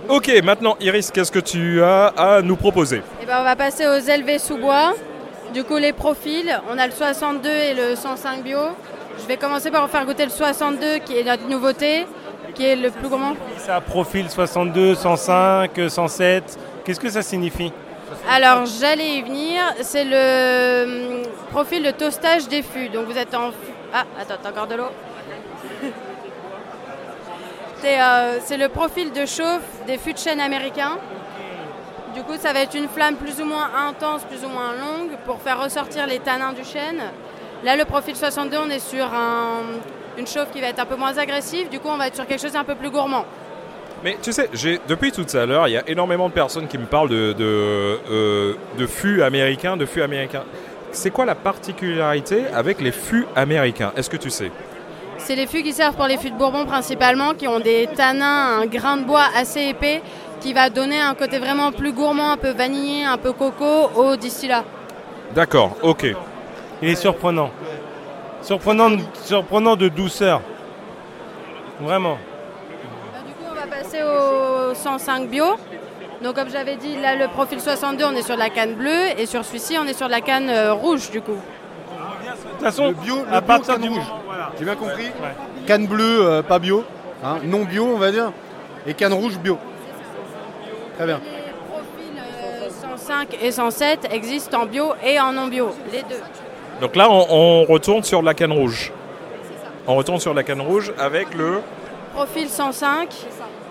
Ok, maintenant Iris, qu'est-ce que tu as à nous proposer? Et ben, on va passer aux élevés sous bois. Du coup, les profils, on a le 62 et le 105 bio. Je vais commencer par vous faire goûter le 62 qui est notre nouveauté, qui est le plus gourmand. Ça profil 62, 105, 107. Qu'est-ce que ça signifie Alors, j'allais y venir. C'est le hum, profil de toastage des fûts. Donc, vous êtes en. Ah, attends, t'as encore de l'eau C'est euh, c'est le profil de chauffe des fûts de chêne américains. Du coup, ça va être une flamme plus ou moins intense, plus ou moins longue, pour faire ressortir les tanins du chêne. Là, le profil 62, on est sur un- une chauffe qui va être un peu moins agressive. Du coup, on va être sur quelque chose d'un peu plus gourmand. Mais tu sais, j'ai depuis tout à l'heure, il y a énormément de personnes qui me parlent de, de, euh, de fûts américains, de fûts américains. C'est quoi la particularité avec les fûts américains? Est-ce que tu sais? C'est les fûts qui servent pour les fûts de Bourbon principalement, qui ont des tanins, un grain de bois assez épais, qui va donner un côté vraiment plus gourmand, un peu vanillé, un peu coco au distillat. D'accord, ok. Il est surprenant. Surprenant, surprenant de douceur. Vraiment. Au 105 bio. Donc comme j'avais dit, là le profil 62, on est sur de la canne bleue, et sur celui-ci, on est sur de la canne euh, rouge du coup. De toute façon, Le bio, le à bio, partir canne du rouge. voilà. J'ai bien compris Canne bleue, euh, pas bio. hein, non bio, on va dire. Et canne rouge, bio. Très bien. Euh, 105 et 107 existent en bio et en non bio, les deux. Donc là, on, on retourne sur la canne rouge. On retourne sur la canne rouge avec le... Profil 105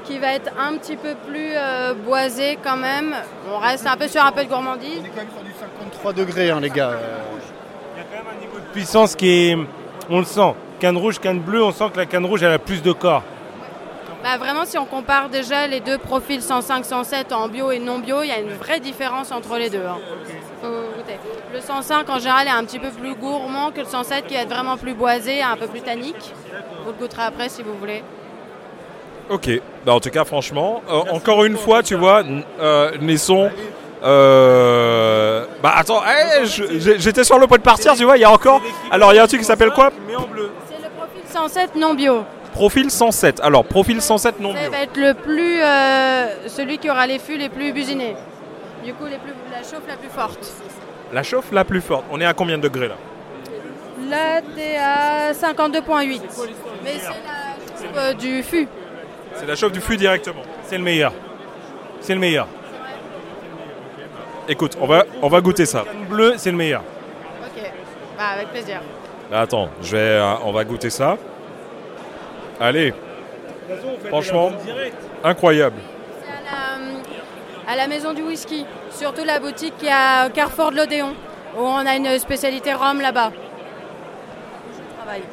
qui va être un petit peu plus euh, boisé quand même. On reste un peu sur un peu de gourmandise. 3 degrés, hein, les gars. Puissance qui est. On le sent. Canne rouge, canne bleue, on sent que la canne rouge elle a plus de corps. Bah vraiment, si on compare déjà les deux profils 105-107 en bio et non bio, il y a une vraie différence entre les deux. hein. Le 105 en général est un petit peu plus gourmand que le 107 qui va être vraiment plus boisé, un peu plus tannique. Vous le goûterez après si vous voulez. Ok. Bah, en tout cas, franchement, euh, encore une fois, tu vois, euh, Nesson... euh, Bah attends, j'étais sur le point de partir, tu vois, il y a encore... Alors, il y a un truc qui s'appelle quoi Mais en bleu. C'est le profil 107 non bio. Profil 107. Alors, profil 107 non Ça bio. va être le plus, euh, celui qui aura les fûts les plus businés. Du coup, les plus, la chauffe la plus forte. La chauffe la plus forte. On est à combien de degrés là Là, t'es à 52.8. Mais c'est la euh, du fût. C'est la chauffe du fût directement. C'est le meilleur. C'est le meilleur. Écoute, on va, on va goûter ça. Bleue, c'est le meilleur. Ok, bah, avec plaisir. Là, attends, je vais, euh, on va goûter ça. Allez, franchement, incroyable. À la, à la maison du whisky, surtout la boutique qui est à Carrefour de l'Odéon, où on a une spécialité rhum là-bas. Je travaille.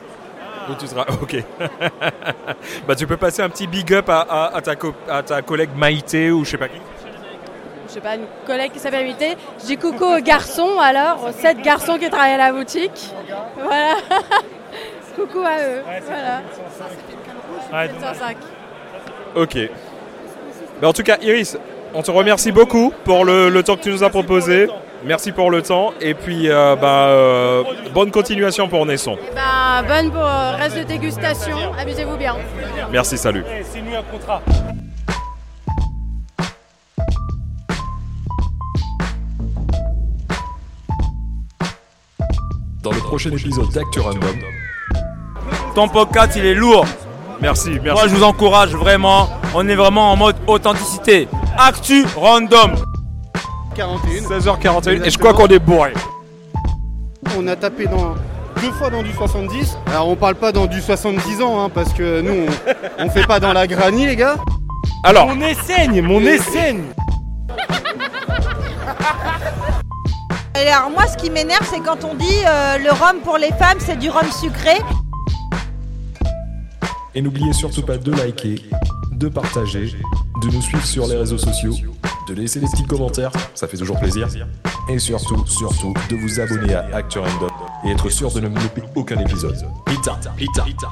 Où tu seras, ok. bah, tu peux passer un petit big up à, à- à ta, co- à ta collègue Maïté ou je sais pas qui. Je sais pas, une collègue qui s'appelle Vité. Je dis coucou aux garçons alors, aux sept garçons qui travaillent à la boutique. Voilà. coucou à eux. voilà. Ouais, 705. Ok. Bah, en tout cas, Iris, on te remercie beaucoup pour le, le temps que tu nous as proposé. Merci pour le temps. Et puis, euh, bah, euh, bonne continuation pour Nesson. Ben, bonne pour euh, reste de dégustation. Amusez-vous bien. Merci, salut. Eh, C'est nu un contrat. Dans le prochain épisode d'Actu Random, Ton podcast, il est lourd. Merci, merci. Moi, je vous encourage vraiment. On est vraiment en mode authenticité. Actu random. 41. 16h41. Et je crois qu'on est bourré. On a tapé dans deux fois dans du 70. Alors on parle pas dans du 70 ans, hein, parce que nous on, on fait pas dans la granny les gars. Alors. Mon nez saigne, mon nez saigne. Et alors moi ce qui m'énerve c'est quand on dit euh, le rhum pour les femmes c'est du rhum sucré. et n'oubliez surtout pas de liker, de partager, de nous suivre sur les réseaux sociaux, de laisser des petits commentaires, ça fait toujours plaisir. Et surtout, surtout, de vous abonner à Actu Random et être sûr de ne louper aucun épisode. Pita, pita, pita.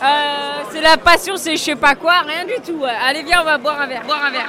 Euh, c'est la passion, c'est je sais pas quoi, rien du tout. Allez, viens, on va boire un verre. Boire un verre.